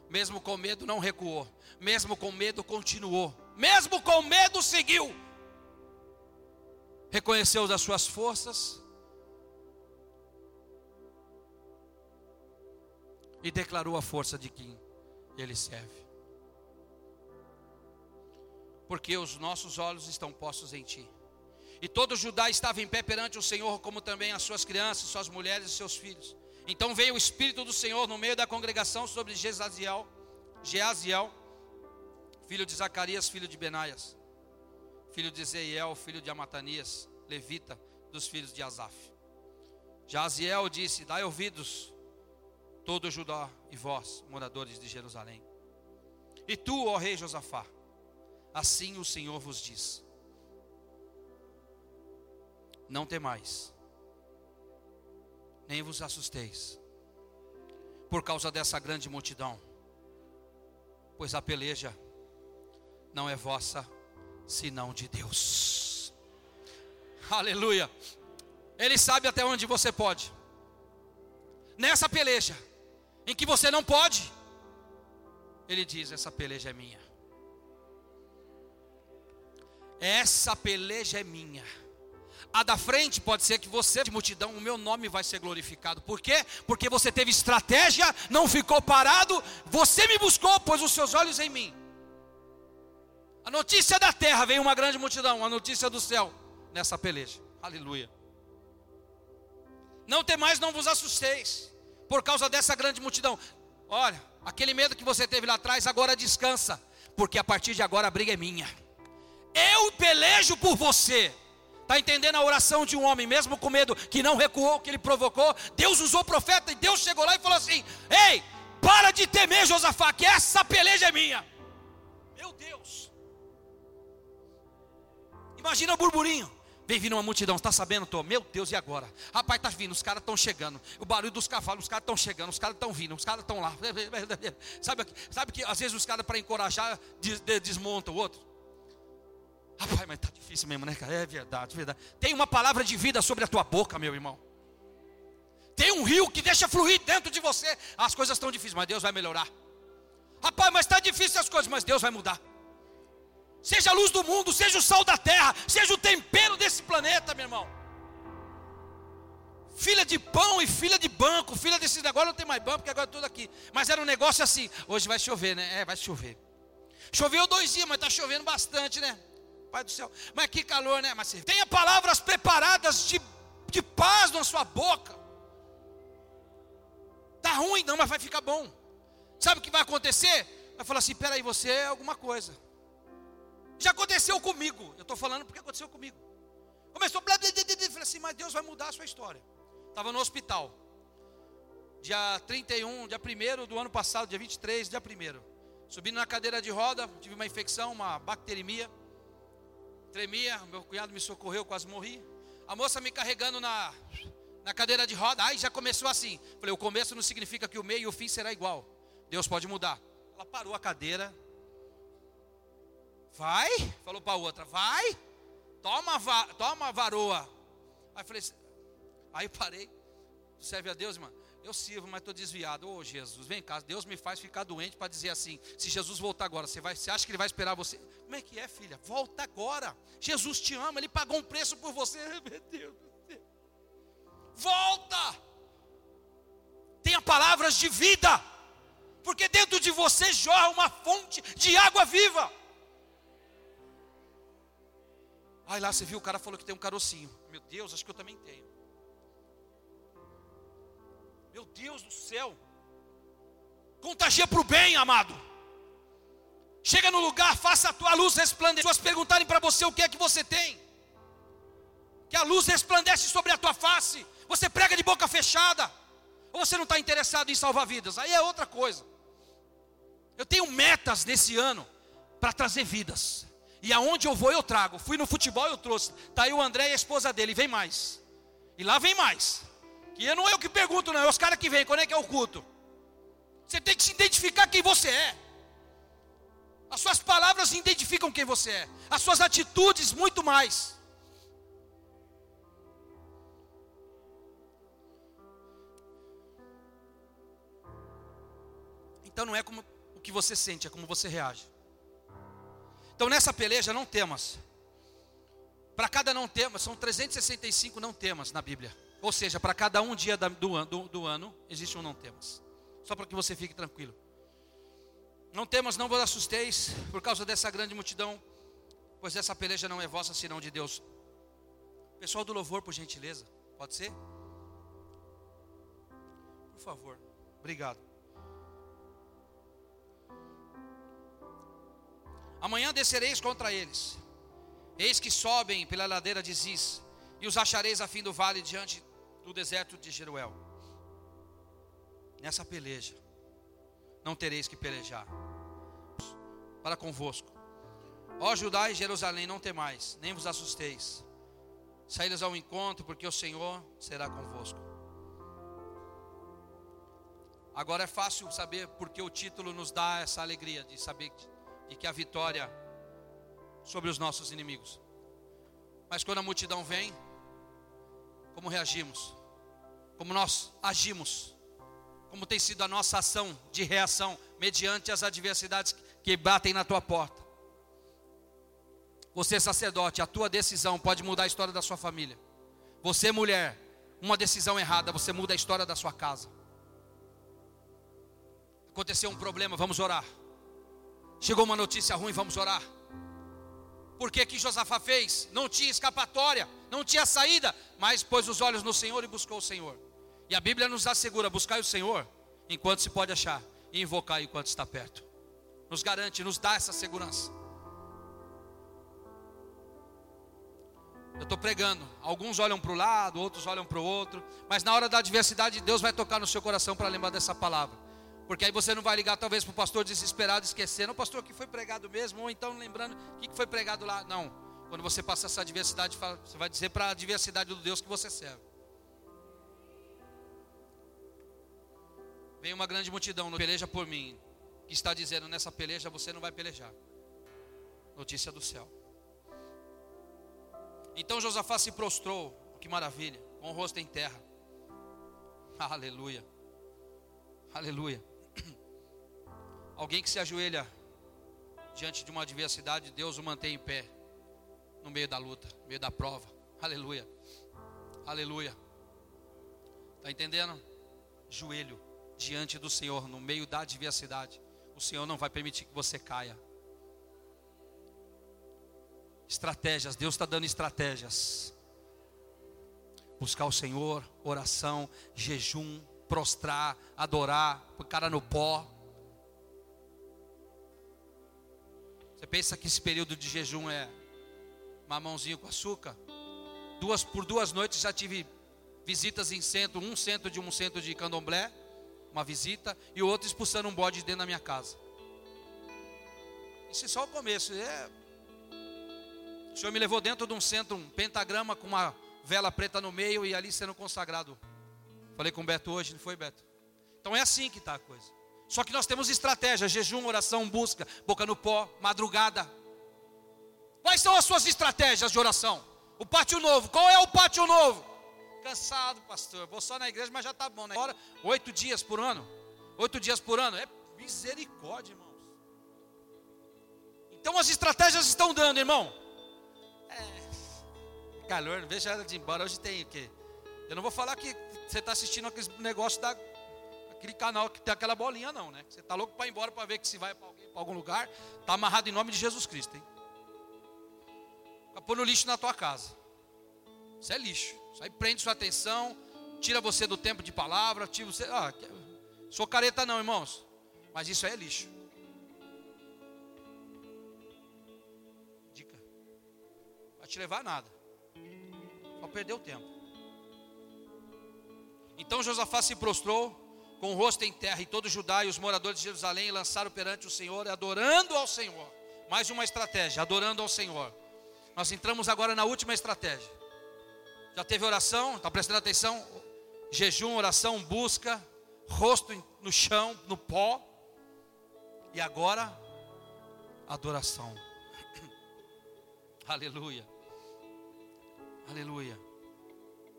mesmo com medo, não recuou, mesmo com medo, continuou, mesmo com medo, seguiu. Reconheceu as suas forças, e declarou a força de quem ele serve. Porque os nossos olhos estão postos em ti. E todo Judá estava em pé perante o Senhor, como também as suas crianças, suas mulheres e seus filhos. Então veio o Espírito do Senhor no meio da congregação sobre Jezaziel, Jeaziel, filho de Zacarias, filho de Benaias, filho de Zeiel, filho de Amatanias, levita dos filhos de Asaf. Jaziel disse: Dai ouvidos, todo Judá e vós, moradores de Jerusalém. E tu, ó rei Josafá, assim o Senhor vos diz: Não temais, nem vos assusteis, por causa dessa grande multidão, pois a peleja não é vossa, senão de Deus. Aleluia. Ele sabe até onde você pode. Nessa peleja, em que você não pode, ele diz: Essa peleja é minha. Essa peleja é minha. A da frente pode ser que você, de multidão, o meu nome vai ser glorificado. Por quê? Porque você teve estratégia, não ficou parado, você me buscou, pôs os seus olhos em mim. A notícia da terra veio uma grande multidão, a notícia do céu nessa peleja. Aleluia. Não tem mais, não vos assusteis por causa dessa grande multidão. Olha, aquele medo que você teve lá atrás, agora descansa, porque a partir de agora a briga é minha. Eu pelejo por você. Está entendendo a oração de um homem, mesmo com medo, que não recuou, que ele provocou? Deus usou o profeta e Deus chegou lá e falou assim: Ei, para de temer, Josafá, que essa peleja é minha. Meu Deus. Imagina o burburinho. Vem vindo uma multidão, está sabendo, tô? Meu Deus, e agora? Rapaz, está vindo, os caras estão chegando. O barulho dos cavalos, os caras estão chegando, os caras estão vindo, os caras estão lá. (laughs) Sabe, sabe que às vezes os caras, para encorajar, des, desmontam o outro? Rapaz, mas está difícil mesmo, né? É verdade, verdade. Tem uma palavra de vida sobre a tua boca, meu irmão. Tem um rio que deixa fluir dentro de você. As coisas estão difíceis, mas Deus vai melhorar. Rapaz, mas está difícil as coisas, mas Deus vai mudar. Seja a luz do mundo, seja o sal da terra, seja o tempero desse planeta, meu irmão. Filha de pão e filha de banco, filha desse negócio não tem mais banco, porque agora é tudo aqui. Mas era um negócio assim, hoje vai chover, né? É, vai chover. Choveu dois dias, mas está chovendo bastante, né? Pai do céu. Mas que calor, né? Mas tenha palavras preparadas de, de paz na sua boca. Tá ruim, não, mas vai ficar bom. Sabe o que vai acontecer? Vai falar assim: peraí, você é alguma coisa. Já aconteceu comigo. Eu estou falando porque aconteceu comigo. Começou, blá, blá, blá, blá, falei assim, mas Deus vai mudar a sua história. Estava no hospital. Dia 31, dia 1 do ano passado, dia 23, dia 1 Subindo na cadeira de roda, tive uma infecção, uma bacteremia. Tremia, meu cunhado me socorreu, quase morri. A moça me carregando na, na cadeira de roda. Ai, já começou assim. Falei, o começo não significa que o meio e o fim será igual. Deus pode mudar. Ela parou a cadeira. Vai, falou para a outra, vai, toma, toma varoa. Aí falei, aí parei. Serve a Deus, irmão. Eu sirvo, mas estou desviado. Ô oh, Jesus, vem cá. Deus me faz ficar doente para dizer assim: se Jesus voltar agora, você, vai, você acha que ele vai esperar você? Como é que é, filha? Volta agora. Jesus te ama, ele pagou um preço por você. Meu Deus do céu. Volta. Tenha palavras de vida, porque dentro de você jorra uma fonte de água viva. Aí lá você viu, o cara falou que tem um carocinho. Meu Deus, acho que eu também tenho. Meu Deus do céu. Contagia para o bem, amado. Chega no lugar, faça a tua luz resplandecer. Pessoas perguntarem para você o que é que você tem. Que a luz resplandece sobre a tua face. Você prega de boca fechada. Ou você não está interessado em salvar vidas. Aí é outra coisa. Eu tenho metas nesse ano para trazer vidas. E aonde eu vou, eu trago. Fui no futebol, eu trouxe. Está aí o André e a esposa dele. Vem mais. E lá vem mais. Que não é eu que pergunto, não, é os caras que vêm, quando é que é o culto? Você tem que se identificar quem você é. As suas palavras identificam quem você é, as suas atitudes muito mais. Então não é como o que você sente, é como você reage. Então nessa peleja não temas. Para cada não temas, são 365 não temas na Bíblia. Ou seja, para cada um dia do, do, do ano, existe um não temas. Só para que você fique tranquilo. Não temas, não vos assusteis por causa dessa grande multidão, pois essa peleja não é vossa, senão de Deus. Pessoal do louvor, por gentileza, pode ser? Por favor, obrigado. Amanhã descereis contra eles. Eis que sobem pela ladeira de Ziz, e os achareis a fim do vale diante do deserto de Jeruel. Nessa peleja, não tereis que pelejar. Para convosco. Ó Judá e Jerusalém, não temais, nem vos assusteis. Saídas ao encontro, porque o Senhor será convosco. Agora é fácil saber porque o título nos dá essa alegria de saber de que a vitória sobre os nossos inimigos. Mas quando a multidão vem, como reagimos, como nós agimos, como tem sido a nossa ação de reação mediante as adversidades que batem na tua porta. Você, sacerdote, a tua decisão pode mudar a história da sua família. Você, mulher, uma decisão errada, você muda a história da sua casa. Aconteceu um problema, vamos orar. Chegou uma notícia ruim, vamos orar. Por que que Josafá fez? Não tinha escapatória, não tinha saída, mas pôs os olhos no Senhor e buscou o Senhor. E a Bíblia nos assegura: buscar o Senhor enquanto se pode achar, e invocar enquanto está perto. Nos garante, nos dá essa segurança. Eu estou pregando, alguns olham para o lado, outros olham para o outro, mas na hora da adversidade, Deus vai tocar no seu coração para lembrar dessa palavra. Porque aí você não vai ligar talvez para o pastor desesperado, esquecendo, o pastor que foi pregado mesmo, ou então lembrando o que foi pregado lá. Não. Quando você passa essa adversidade, você vai dizer para a adversidade do Deus que você serve. Vem uma grande multidão, peleja por mim, que está dizendo nessa peleja você não vai pelejar. Notícia do céu. Então Josafá se prostrou, que maravilha, com o rosto em terra. (laughs) Aleluia. Aleluia. (clears throat) Alguém que se ajoelha diante de uma adversidade, Deus o mantém em pé no meio da luta, no meio da prova. Aleluia. Aleluia. Está entendendo? Joelho diante do Senhor no meio da adversidade. O Senhor não vai permitir que você caia. Estratégias, Deus está dando estratégias. Buscar o Senhor, oração, jejum, prostrar, adorar, pôr cara no pó. Você pensa que esse período de jejum é mamãozinho com açúcar? Duas, por duas noites já tive visitas em centro, um centro de um centro de candomblé, uma visita, e o outro expulsando um bode dentro da minha casa. Isso é só o começo. É... O Senhor me levou dentro de um centro, um pentagrama com uma vela preta no meio e ali sendo consagrado. Falei com o Beto hoje, não foi, Beto? Então é assim que está a coisa. Só que nós temos estratégia: jejum, oração, busca, boca no pó, madrugada. Quais são as suas estratégias de oração? O pátio novo, qual é o pátio novo? Cansado, pastor. Vou só na igreja, mas já está bom, né? Agora, oito dias por ano. Oito dias por ano. É misericórdia, irmãos. Então as estratégias estão dando, irmão. É, calor, veja ela de ir embora. Hoje tem o quê? Eu não vou falar que você está assistindo aquele negócio da aquele canal que tem aquela bolinha, não, né? Você está louco para ir embora para ver que se vai para algum lugar. Está amarrado em nome de Jesus Cristo, hein? Para pôr no lixo na tua casa. Isso é lixo. Isso aí prende sua atenção, tira você do tempo de palavra, tira você. Ah, sou careta não, irmãos. Mas isso aí é lixo. Dica. Vai te levar a nada. Só perder o tempo. Então Josafá se prostrou com o rosto em terra, e todo Judá e os moradores de Jerusalém lançaram perante o Senhor, adorando ao Senhor. Mais uma estratégia, adorando ao Senhor. Nós entramos agora na última estratégia. Já teve oração? Está prestando atenção? Jejum, oração, busca, rosto no chão, no pó. E agora, adoração. (coughs) Aleluia. Aleluia.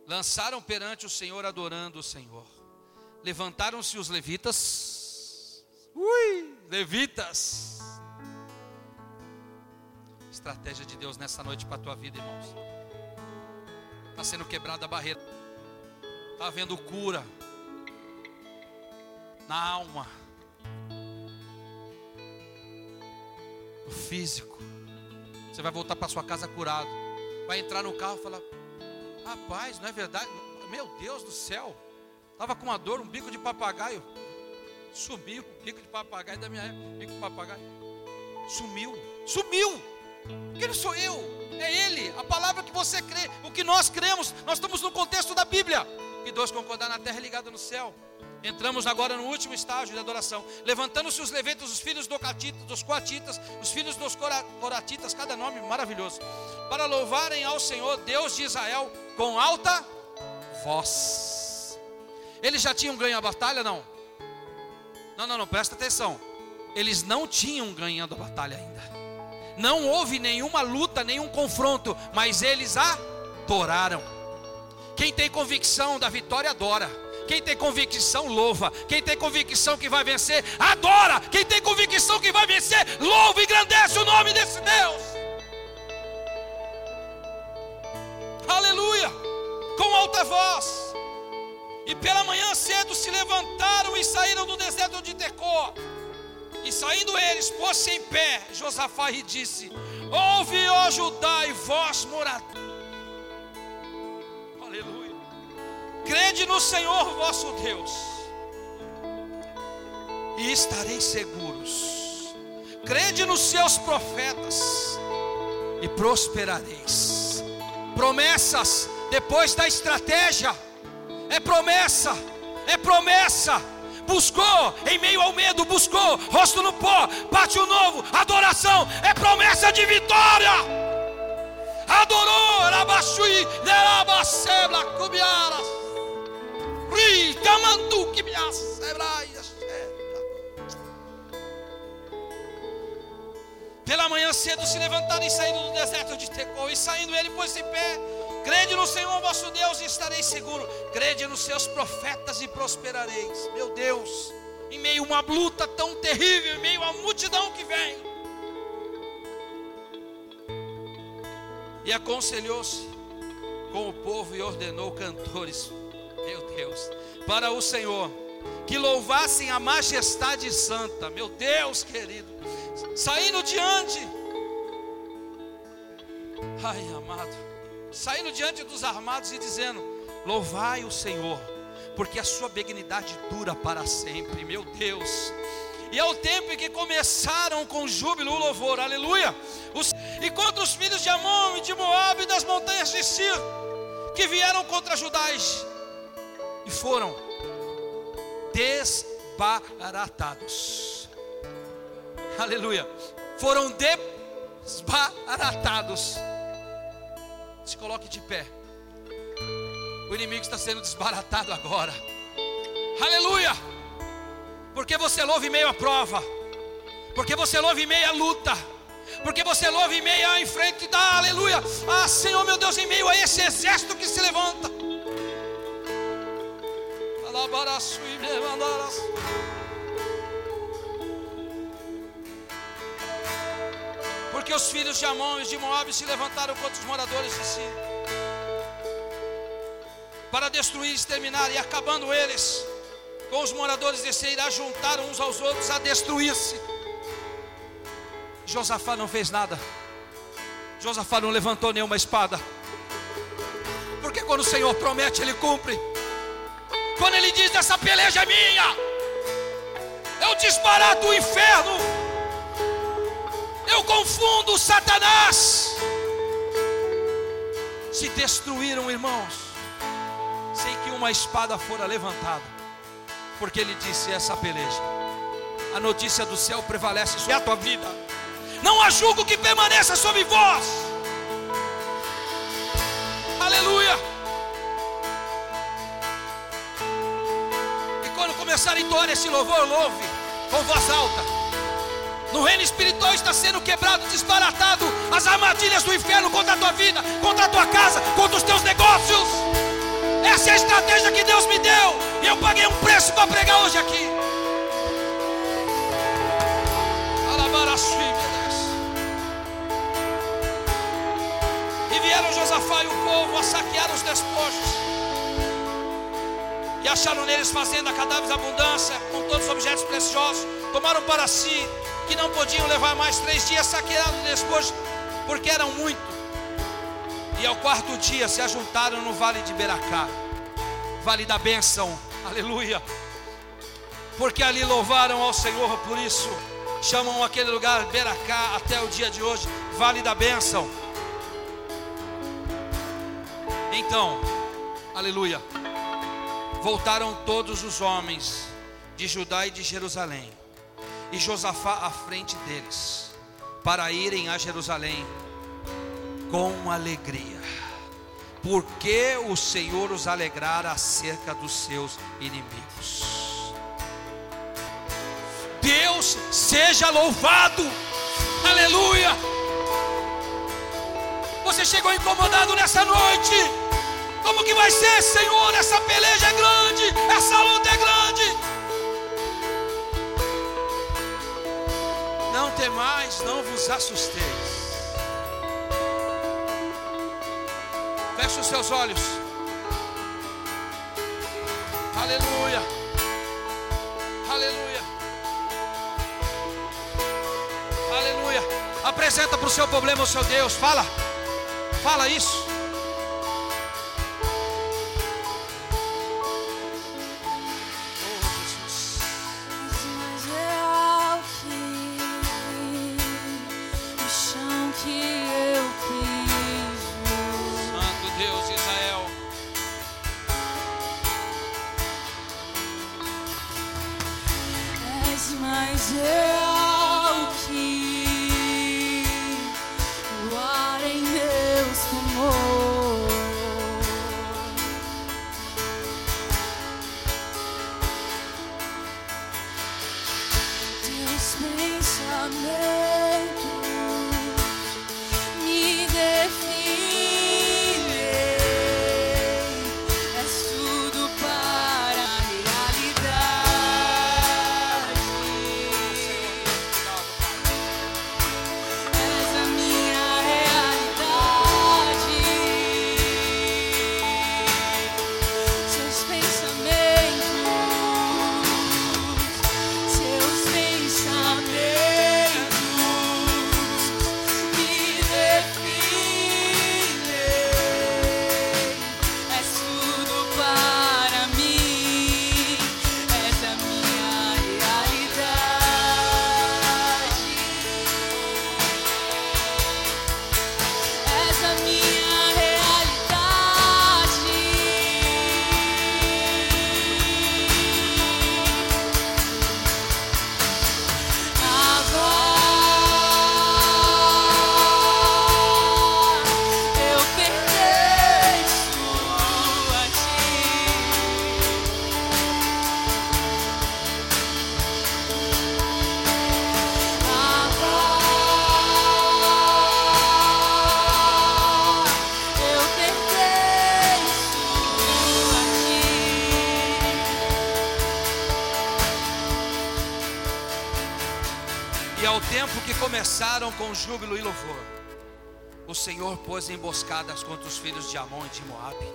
Lançaram perante o Senhor, adorando o Senhor. Levantaram-se os levitas. Ui, levitas. Estratégia de Deus nessa noite para a tua vida, irmãos. Está sendo quebrada a barreira. Está havendo cura na alma, no físico. Você vai voltar para sua casa curado. Vai entrar no carro e falar: Rapaz, não é verdade? Meu Deus do céu. Estava com uma dor, um bico de papagaio. Sumiu, bico de papagaio da minha época, bico de papagaio. Sumiu, sumiu. Porque não sou eu, é Ele, a palavra que você crê, o que nós cremos. Nós estamos no contexto da Bíblia. E dois concordar na terra ligado no céu. Entramos agora no último estágio de adoração. Levantando-se os levitas, os filhos do Catita, dos Coatitas, os filhos dos Coratitas, cada nome maravilhoso, para louvarem ao Senhor, Deus de Israel, com alta voz. Eles já tinham ganho a batalha? Não. Não, não, não, presta atenção. Eles não tinham ganhado a batalha ainda. Não houve nenhuma luta, nenhum confronto, mas eles adoraram. Quem tem convicção da vitória, adora. Quem tem convicção, louva. Quem tem convicção que vai vencer, adora. Quem tem convicção que vai vencer, louva e engrandece o nome desse Deus. Aleluia. Com alta voz. E pela manhã cedo se levantaram e saíram do deserto de Tecó. E saindo eles, pôs-se em pé, Josafá e disse: Ouve, ó Judá, e vós moradores Crede no Senhor vosso Deus, e estareis seguros. Crede nos seus profetas, e prosperareis. Promessas depois da estratégia, é promessa, é promessa. Buscou em meio ao medo, buscou rosto no pó, pátio novo, adoração, é promessa de vitória. Adorou, Rabachui, Derabacebla, Cubiaras. Pela manhã cedo se levantaram e saíram do deserto de Tecô. E saindo ele pôs-se em pé. Crede no Senhor vosso Deus e estareis seguro. Crede nos seus profetas e prosperareis. Meu Deus, em meio a uma luta tão terrível, em meio a multidão que vem. E aconselhou-se com o povo e ordenou cantores meu Deus, para o Senhor, que louvassem a majestade santa, meu Deus querido, saindo diante, ai amado, saindo diante dos armados e dizendo: Louvai o Senhor, porque a sua benignidade dura para sempre, meu Deus. E é o tempo em que começaram com júbilo o louvor, aleluia. Os, e contra os filhos de Amon e de Moab e das montanhas de Sir, que vieram contra Judás e foram desbaratados. Aleluia. foram desbaratados. Se coloque de pé. O inimigo está sendo desbaratado agora. Aleluia! Porque você louva em meio à prova. Porque você louva em meio à luta. Porque você louva em meio à frente da aleluia. Ah, Senhor meu Deus, em meio a esse exército que se levanta. Porque os filhos de Amon e de Moab se levantaram contra os moradores de Si para destruir e exterminar, e acabando eles com os moradores de Seirá, juntaram uns aos outros a destruir-se. Josafá não fez nada, Josafá não levantou nenhuma espada, porque quando o Senhor promete, Ele cumpre. Quando Ele diz: Essa peleja é minha, eu desbarato o inferno, eu confundo Satanás. Se destruíram, irmãos sem que uma espada fora levantada, porque ele disse essa peleja. A notícia do céu prevalece sobre a tua vida. Não há julgo que permaneça sobre vós. Aleluia. E quando começar a entoar esse louvor, louve com voz alta. No reino espiritual está sendo quebrado, disparatado as armadilhas do inferno contra a tua vida, contra a tua casa, contra os teus negócios. Essa é a estratégia que Deus me deu. E eu paguei um preço para pregar hoje aqui. E vieram Josafá e o povo a saquear os despojos. E acharam neles fazenda, cadáveres abundância, com todos os objetos preciosos. Tomaram para si que não podiam levar mais três dias saqueados os despojos, porque eram muitos. E ao quarto dia se ajuntaram no vale de Beracá, vale da bênção, (laughs) aleluia. Porque ali louvaram ao Senhor, por isso chamam aquele lugar Beracá até o dia de hoje, vale da bênção. Então, aleluia, voltaram todos os homens de Judá e de Jerusalém, e Josafá à frente deles, para irem a Jerusalém com alegria, porque o Senhor os alegrara acerca dos seus inimigos. Deus seja louvado, aleluia. Você chegou incomodado nessa noite. Como que vai ser, Senhor? Essa peleja é grande, essa luta é grande. Não temais, não vos assusteis. Feche os seus olhos. Aleluia. Aleluia. Aleluia. Apresenta para o seu problema o seu Deus. Fala. Fala isso. És mais real com júbilo e louvor, o Senhor pôs emboscadas contra os filhos de Amon e de Moabe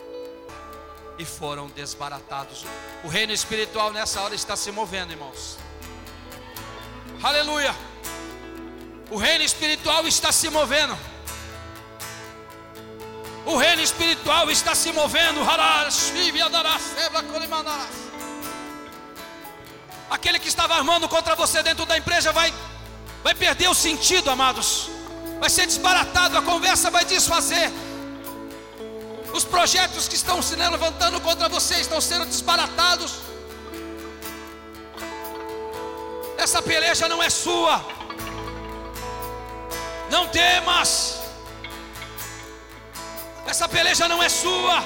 e foram desbaratados. O reino espiritual nessa hora está se movendo, irmãos. Aleluia! O reino espiritual está se movendo. O reino espiritual está se movendo. Aquele que estava armando contra você dentro da empresa vai, vai perder o sentido, amados. Vai ser desbaratado, a conversa vai desfazer. Os projetos que estão se levantando contra você estão sendo desbaratados. Essa peleja não é sua. Não temas. Essa peleja não é sua.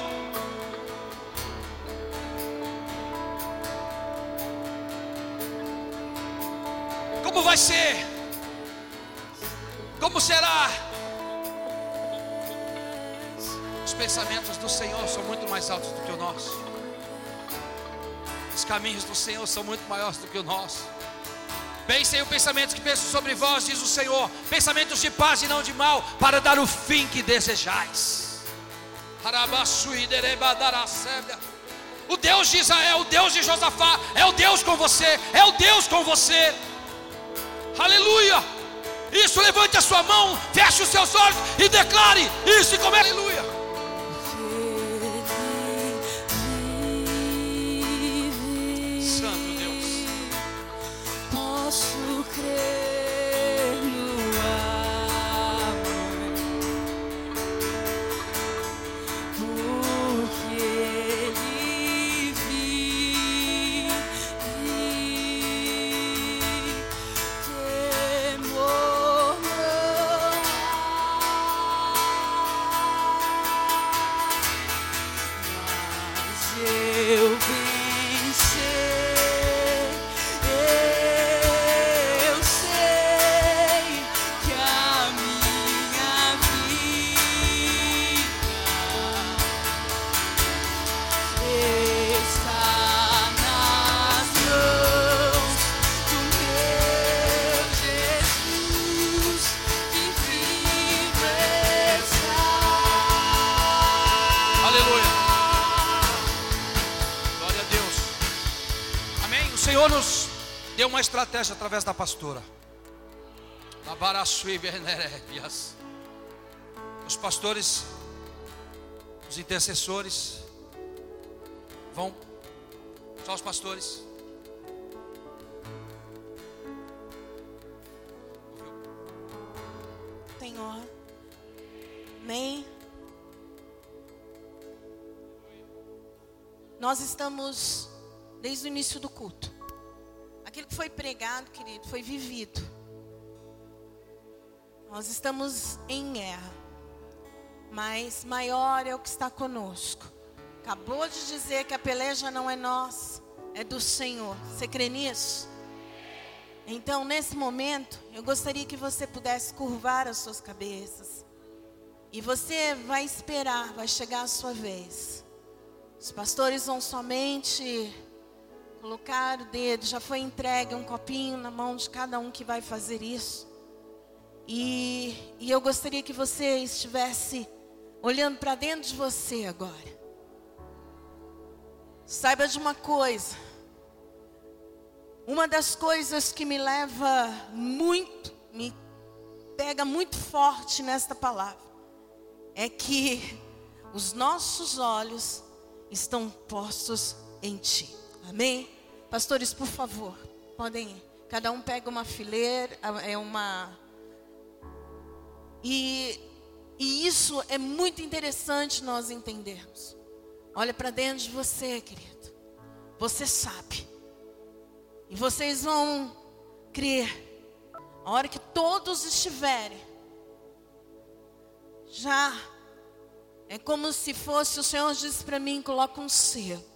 Como vai ser? Como será? Os pensamentos do Senhor são muito mais altos do que o nosso. Os caminhos do Senhor são muito maiores do que o nosso. Pensem o pensamento que penso sobre vós, diz o Senhor, pensamentos de paz e não de mal, para dar o fim que desejais. O Deus de Israel, o Deus de Josafá, é o Deus com você, é o Deus com você. Aleluia! Isso, levante a sua mão, feche os seus olhos e declare isso e comece. Aleluia! Amém. O Senhor nos deu uma estratégia através da pastora. Os pastores, os intercessores, vão, só os pastores. Senhor. Amém. Nós estamos desde o início do culto. Aquilo que foi pregado, querido, foi vivido. Nós estamos em guerra. Mas maior é o que está conosco. Acabou de dizer que a peleja não é nossa, é do Senhor. Você crê nisso? Então, nesse momento, eu gostaria que você pudesse curvar as suas cabeças. E você vai esperar, vai chegar a sua vez. Os pastores vão somente colocar o dedo, já foi entregue um copinho na mão de cada um que vai fazer isso. E, e eu gostaria que você estivesse olhando para dentro de você agora. Saiba de uma coisa. Uma das coisas que me leva muito, me pega muito forte nesta palavra, é que os nossos olhos estão postos em Ti. Amém? Pastores, por favor, podem ir. Cada um pega uma fileira, é uma. E, e isso é muito interessante nós entendermos. Olha para dentro de você, querido. Você sabe. E vocês vão crer. A hora que todos estiverem, já é como se fosse o Senhor disse para mim: coloca um selo.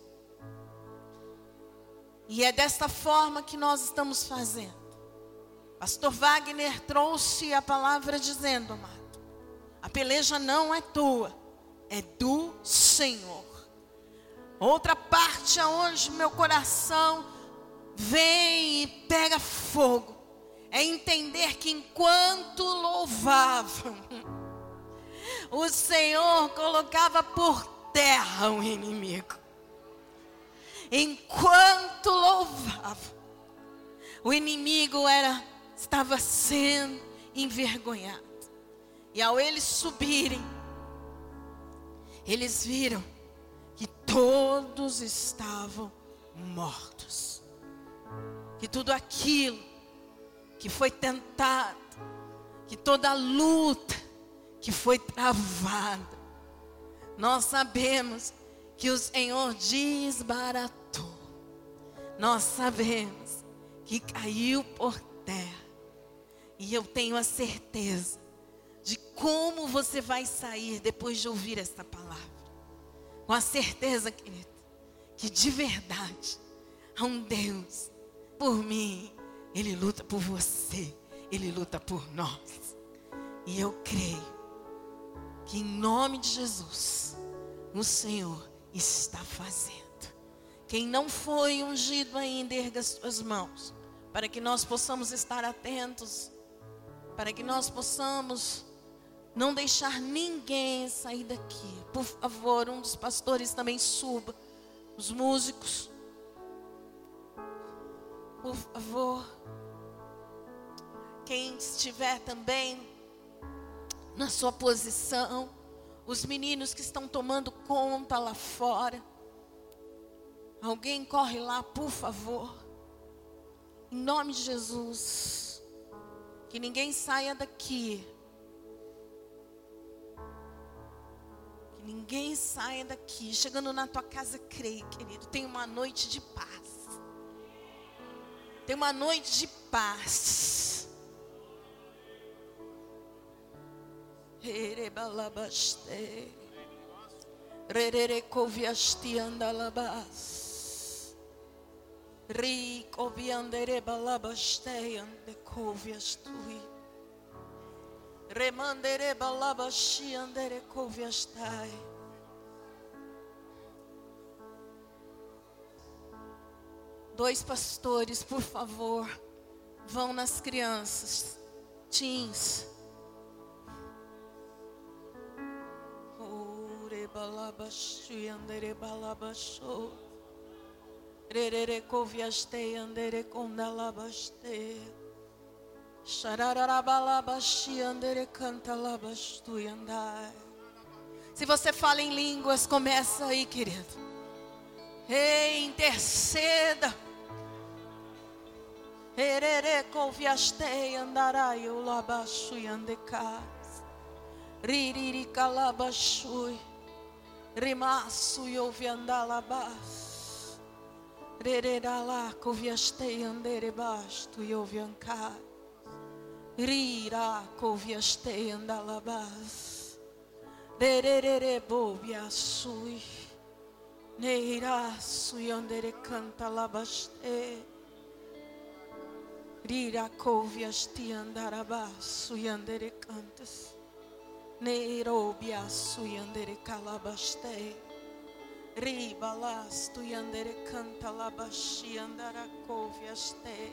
E é desta forma que nós estamos fazendo. Pastor Wagner trouxe a palavra dizendo, amado, a peleja não é tua, é do Senhor. Outra parte aonde meu coração vem e pega fogo é entender que enquanto louvavam, (laughs) o Senhor colocava por terra o inimigo. Enquanto louvavam, o inimigo era estava sendo envergonhado. E ao eles subirem, eles viram que todos estavam mortos. Que tudo aquilo que foi tentado, que toda a luta que foi travada, nós sabemos que o Senhor desbaratou. Nós sabemos que caiu por terra. E eu tenho a certeza de como você vai sair depois de ouvir esta palavra. Com a certeza, querido, que de verdade há um Deus por mim. Ele luta por você, ele luta por nós. E eu creio que em nome de Jesus, o Senhor está fazendo. Quem não foi ungido ainda, erga as suas mãos, para que nós possamos estar atentos para que nós possamos não deixar ninguém sair daqui. Por favor, um dos pastores também suba. Os músicos. Por favor. Quem estiver também na sua posição. Os meninos que estão tomando conta lá fora. Alguém corre lá, por favor. Em nome de Jesus. Que ninguém saia daqui. Que ninguém saia daqui. Chegando na tua casa, creia, querido. Tem uma noite de paz. Tem uma noite de paz. Rico viandere balabasteian de covias tui. Remandere balabashiandere coviastai. Dois pastores, por favor, vão nas crianças, teens. Ore balabashiandere balabashou. Rerere coviaste andere condalabaste. Xararabalabaxi andere cantalabastu andai. Se você fala em línguas, começa aí, querido. Ei, interceda. Rerere coviaste andarai o labaxu andecas. Ririri calabashui. Rimaço e ouvi andalabas. Rererala coviastei andere basto e oviancar. Rira coviastei andalabas. Rerere bobia sui. Neira sui andere canta labaste. Rira coviasti andarabas sui andere cantas. Neirobia sui andere calabaste. Ribalas tu yandere canta labashi andara coviaste.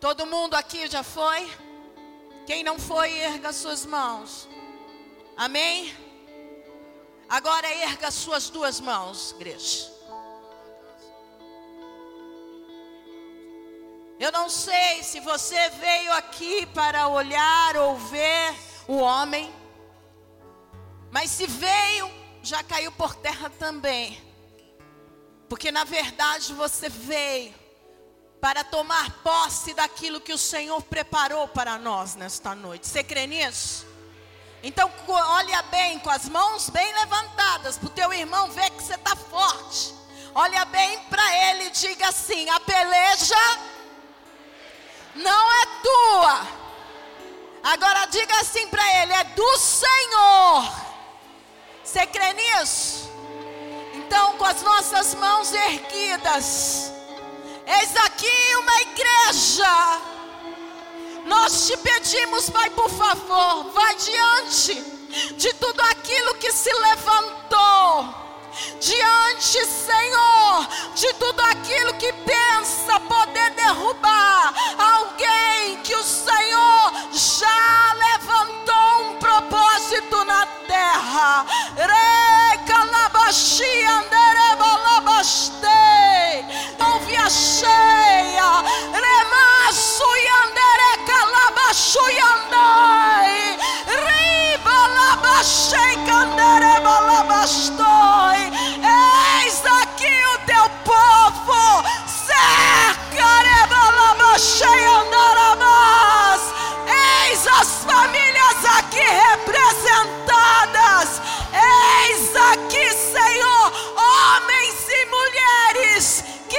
Todo mundo aqui já foi? Quem não foi, erga suas mãos. Amém? Agora erga suas duas mãos, igreja. Eu não sei se você veio aqui para olhar ou ver o homem, mas se veio, já caiu por terra também. Porque na verdade você veio para tomar posse daquilo que o Senhor preparou para nós nesta noite. Você crê nisso? Então olha bem, com as mãos bem levantadas, para o teu irmão ver que você está forte. Olha bem para ele e diga assim: a peleja não é tua. Agora diga assim para ele: é do Senhor. Você crê nisso? Então, com as nossas mãos erguidas, eis aqui uma igreja. Nós te pedimos, Pai, por favor, vá diante de tudo aquilo que se levantou diante, Senhor, de tudo aquilo que pensa poder derrubar alguém que o Senhor já levantou um propósito na terra. Ouve a cheia, remaço e andere calabaço e Eis aqui o teu povo, cerca. Eis as famílias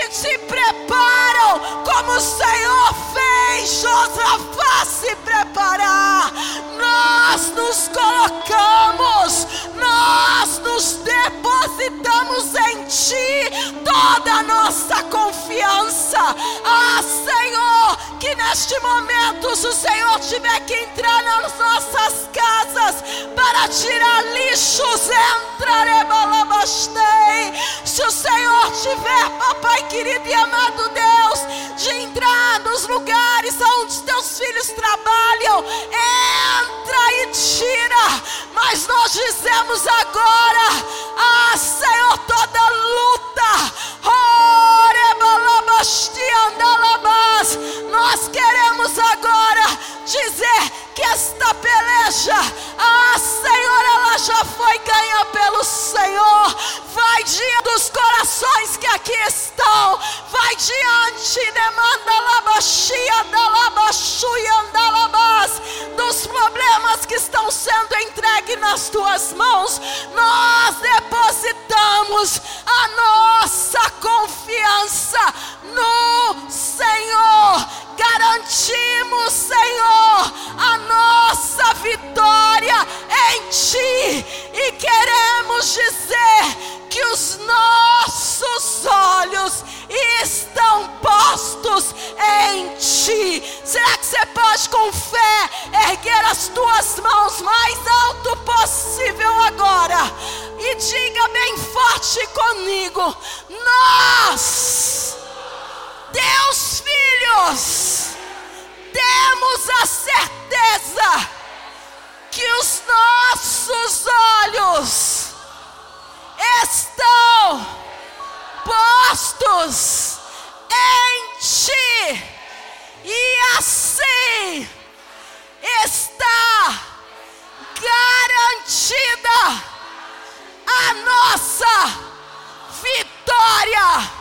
te preparam como o Senhor fez Josafá se preparar. Nós nos colocamos, nós nos depositamos em Ti toda a nossa confiança. Ah, Senhor, que neste momento, se o Senhor tiver que entrar nas nossas casas para tirar lixos, entrarei, se o Senhor tiver, papai querido e amado Deus, de entrar nos lugares onde teus filhos trabalham, entra e tira. Mas nós dizemos agora, ah, Senhor, toda luta, orebalabasti nós queremos agora peleja, ah, Senhor, já foi ganha pelo Senhor. Vai diante dos corações que aqui estão, vai diante, demanda labachia, dalabachuia, andalabás, dos problemas que estão sendo entregues nas tuas mãos. Nós depositamos a nossa confiança no Senhor. Garantimos, Senhor, a nossa vitória em Ti e queremos dizer que os nossos olhos estão postos em Ti. Será que você pode, com fé, erguer as tuas mãos mais alto possível agora e diga bem forte comigo: Nós, Deus filhos, temos a certeza que os nossos olhos estão postos em Ti, e assim está garantida a nossa vitória.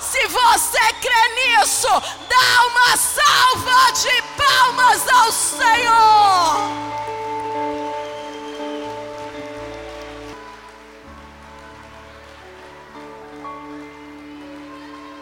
Se você crê nisso, dá uma salva de palmas ao Senhor.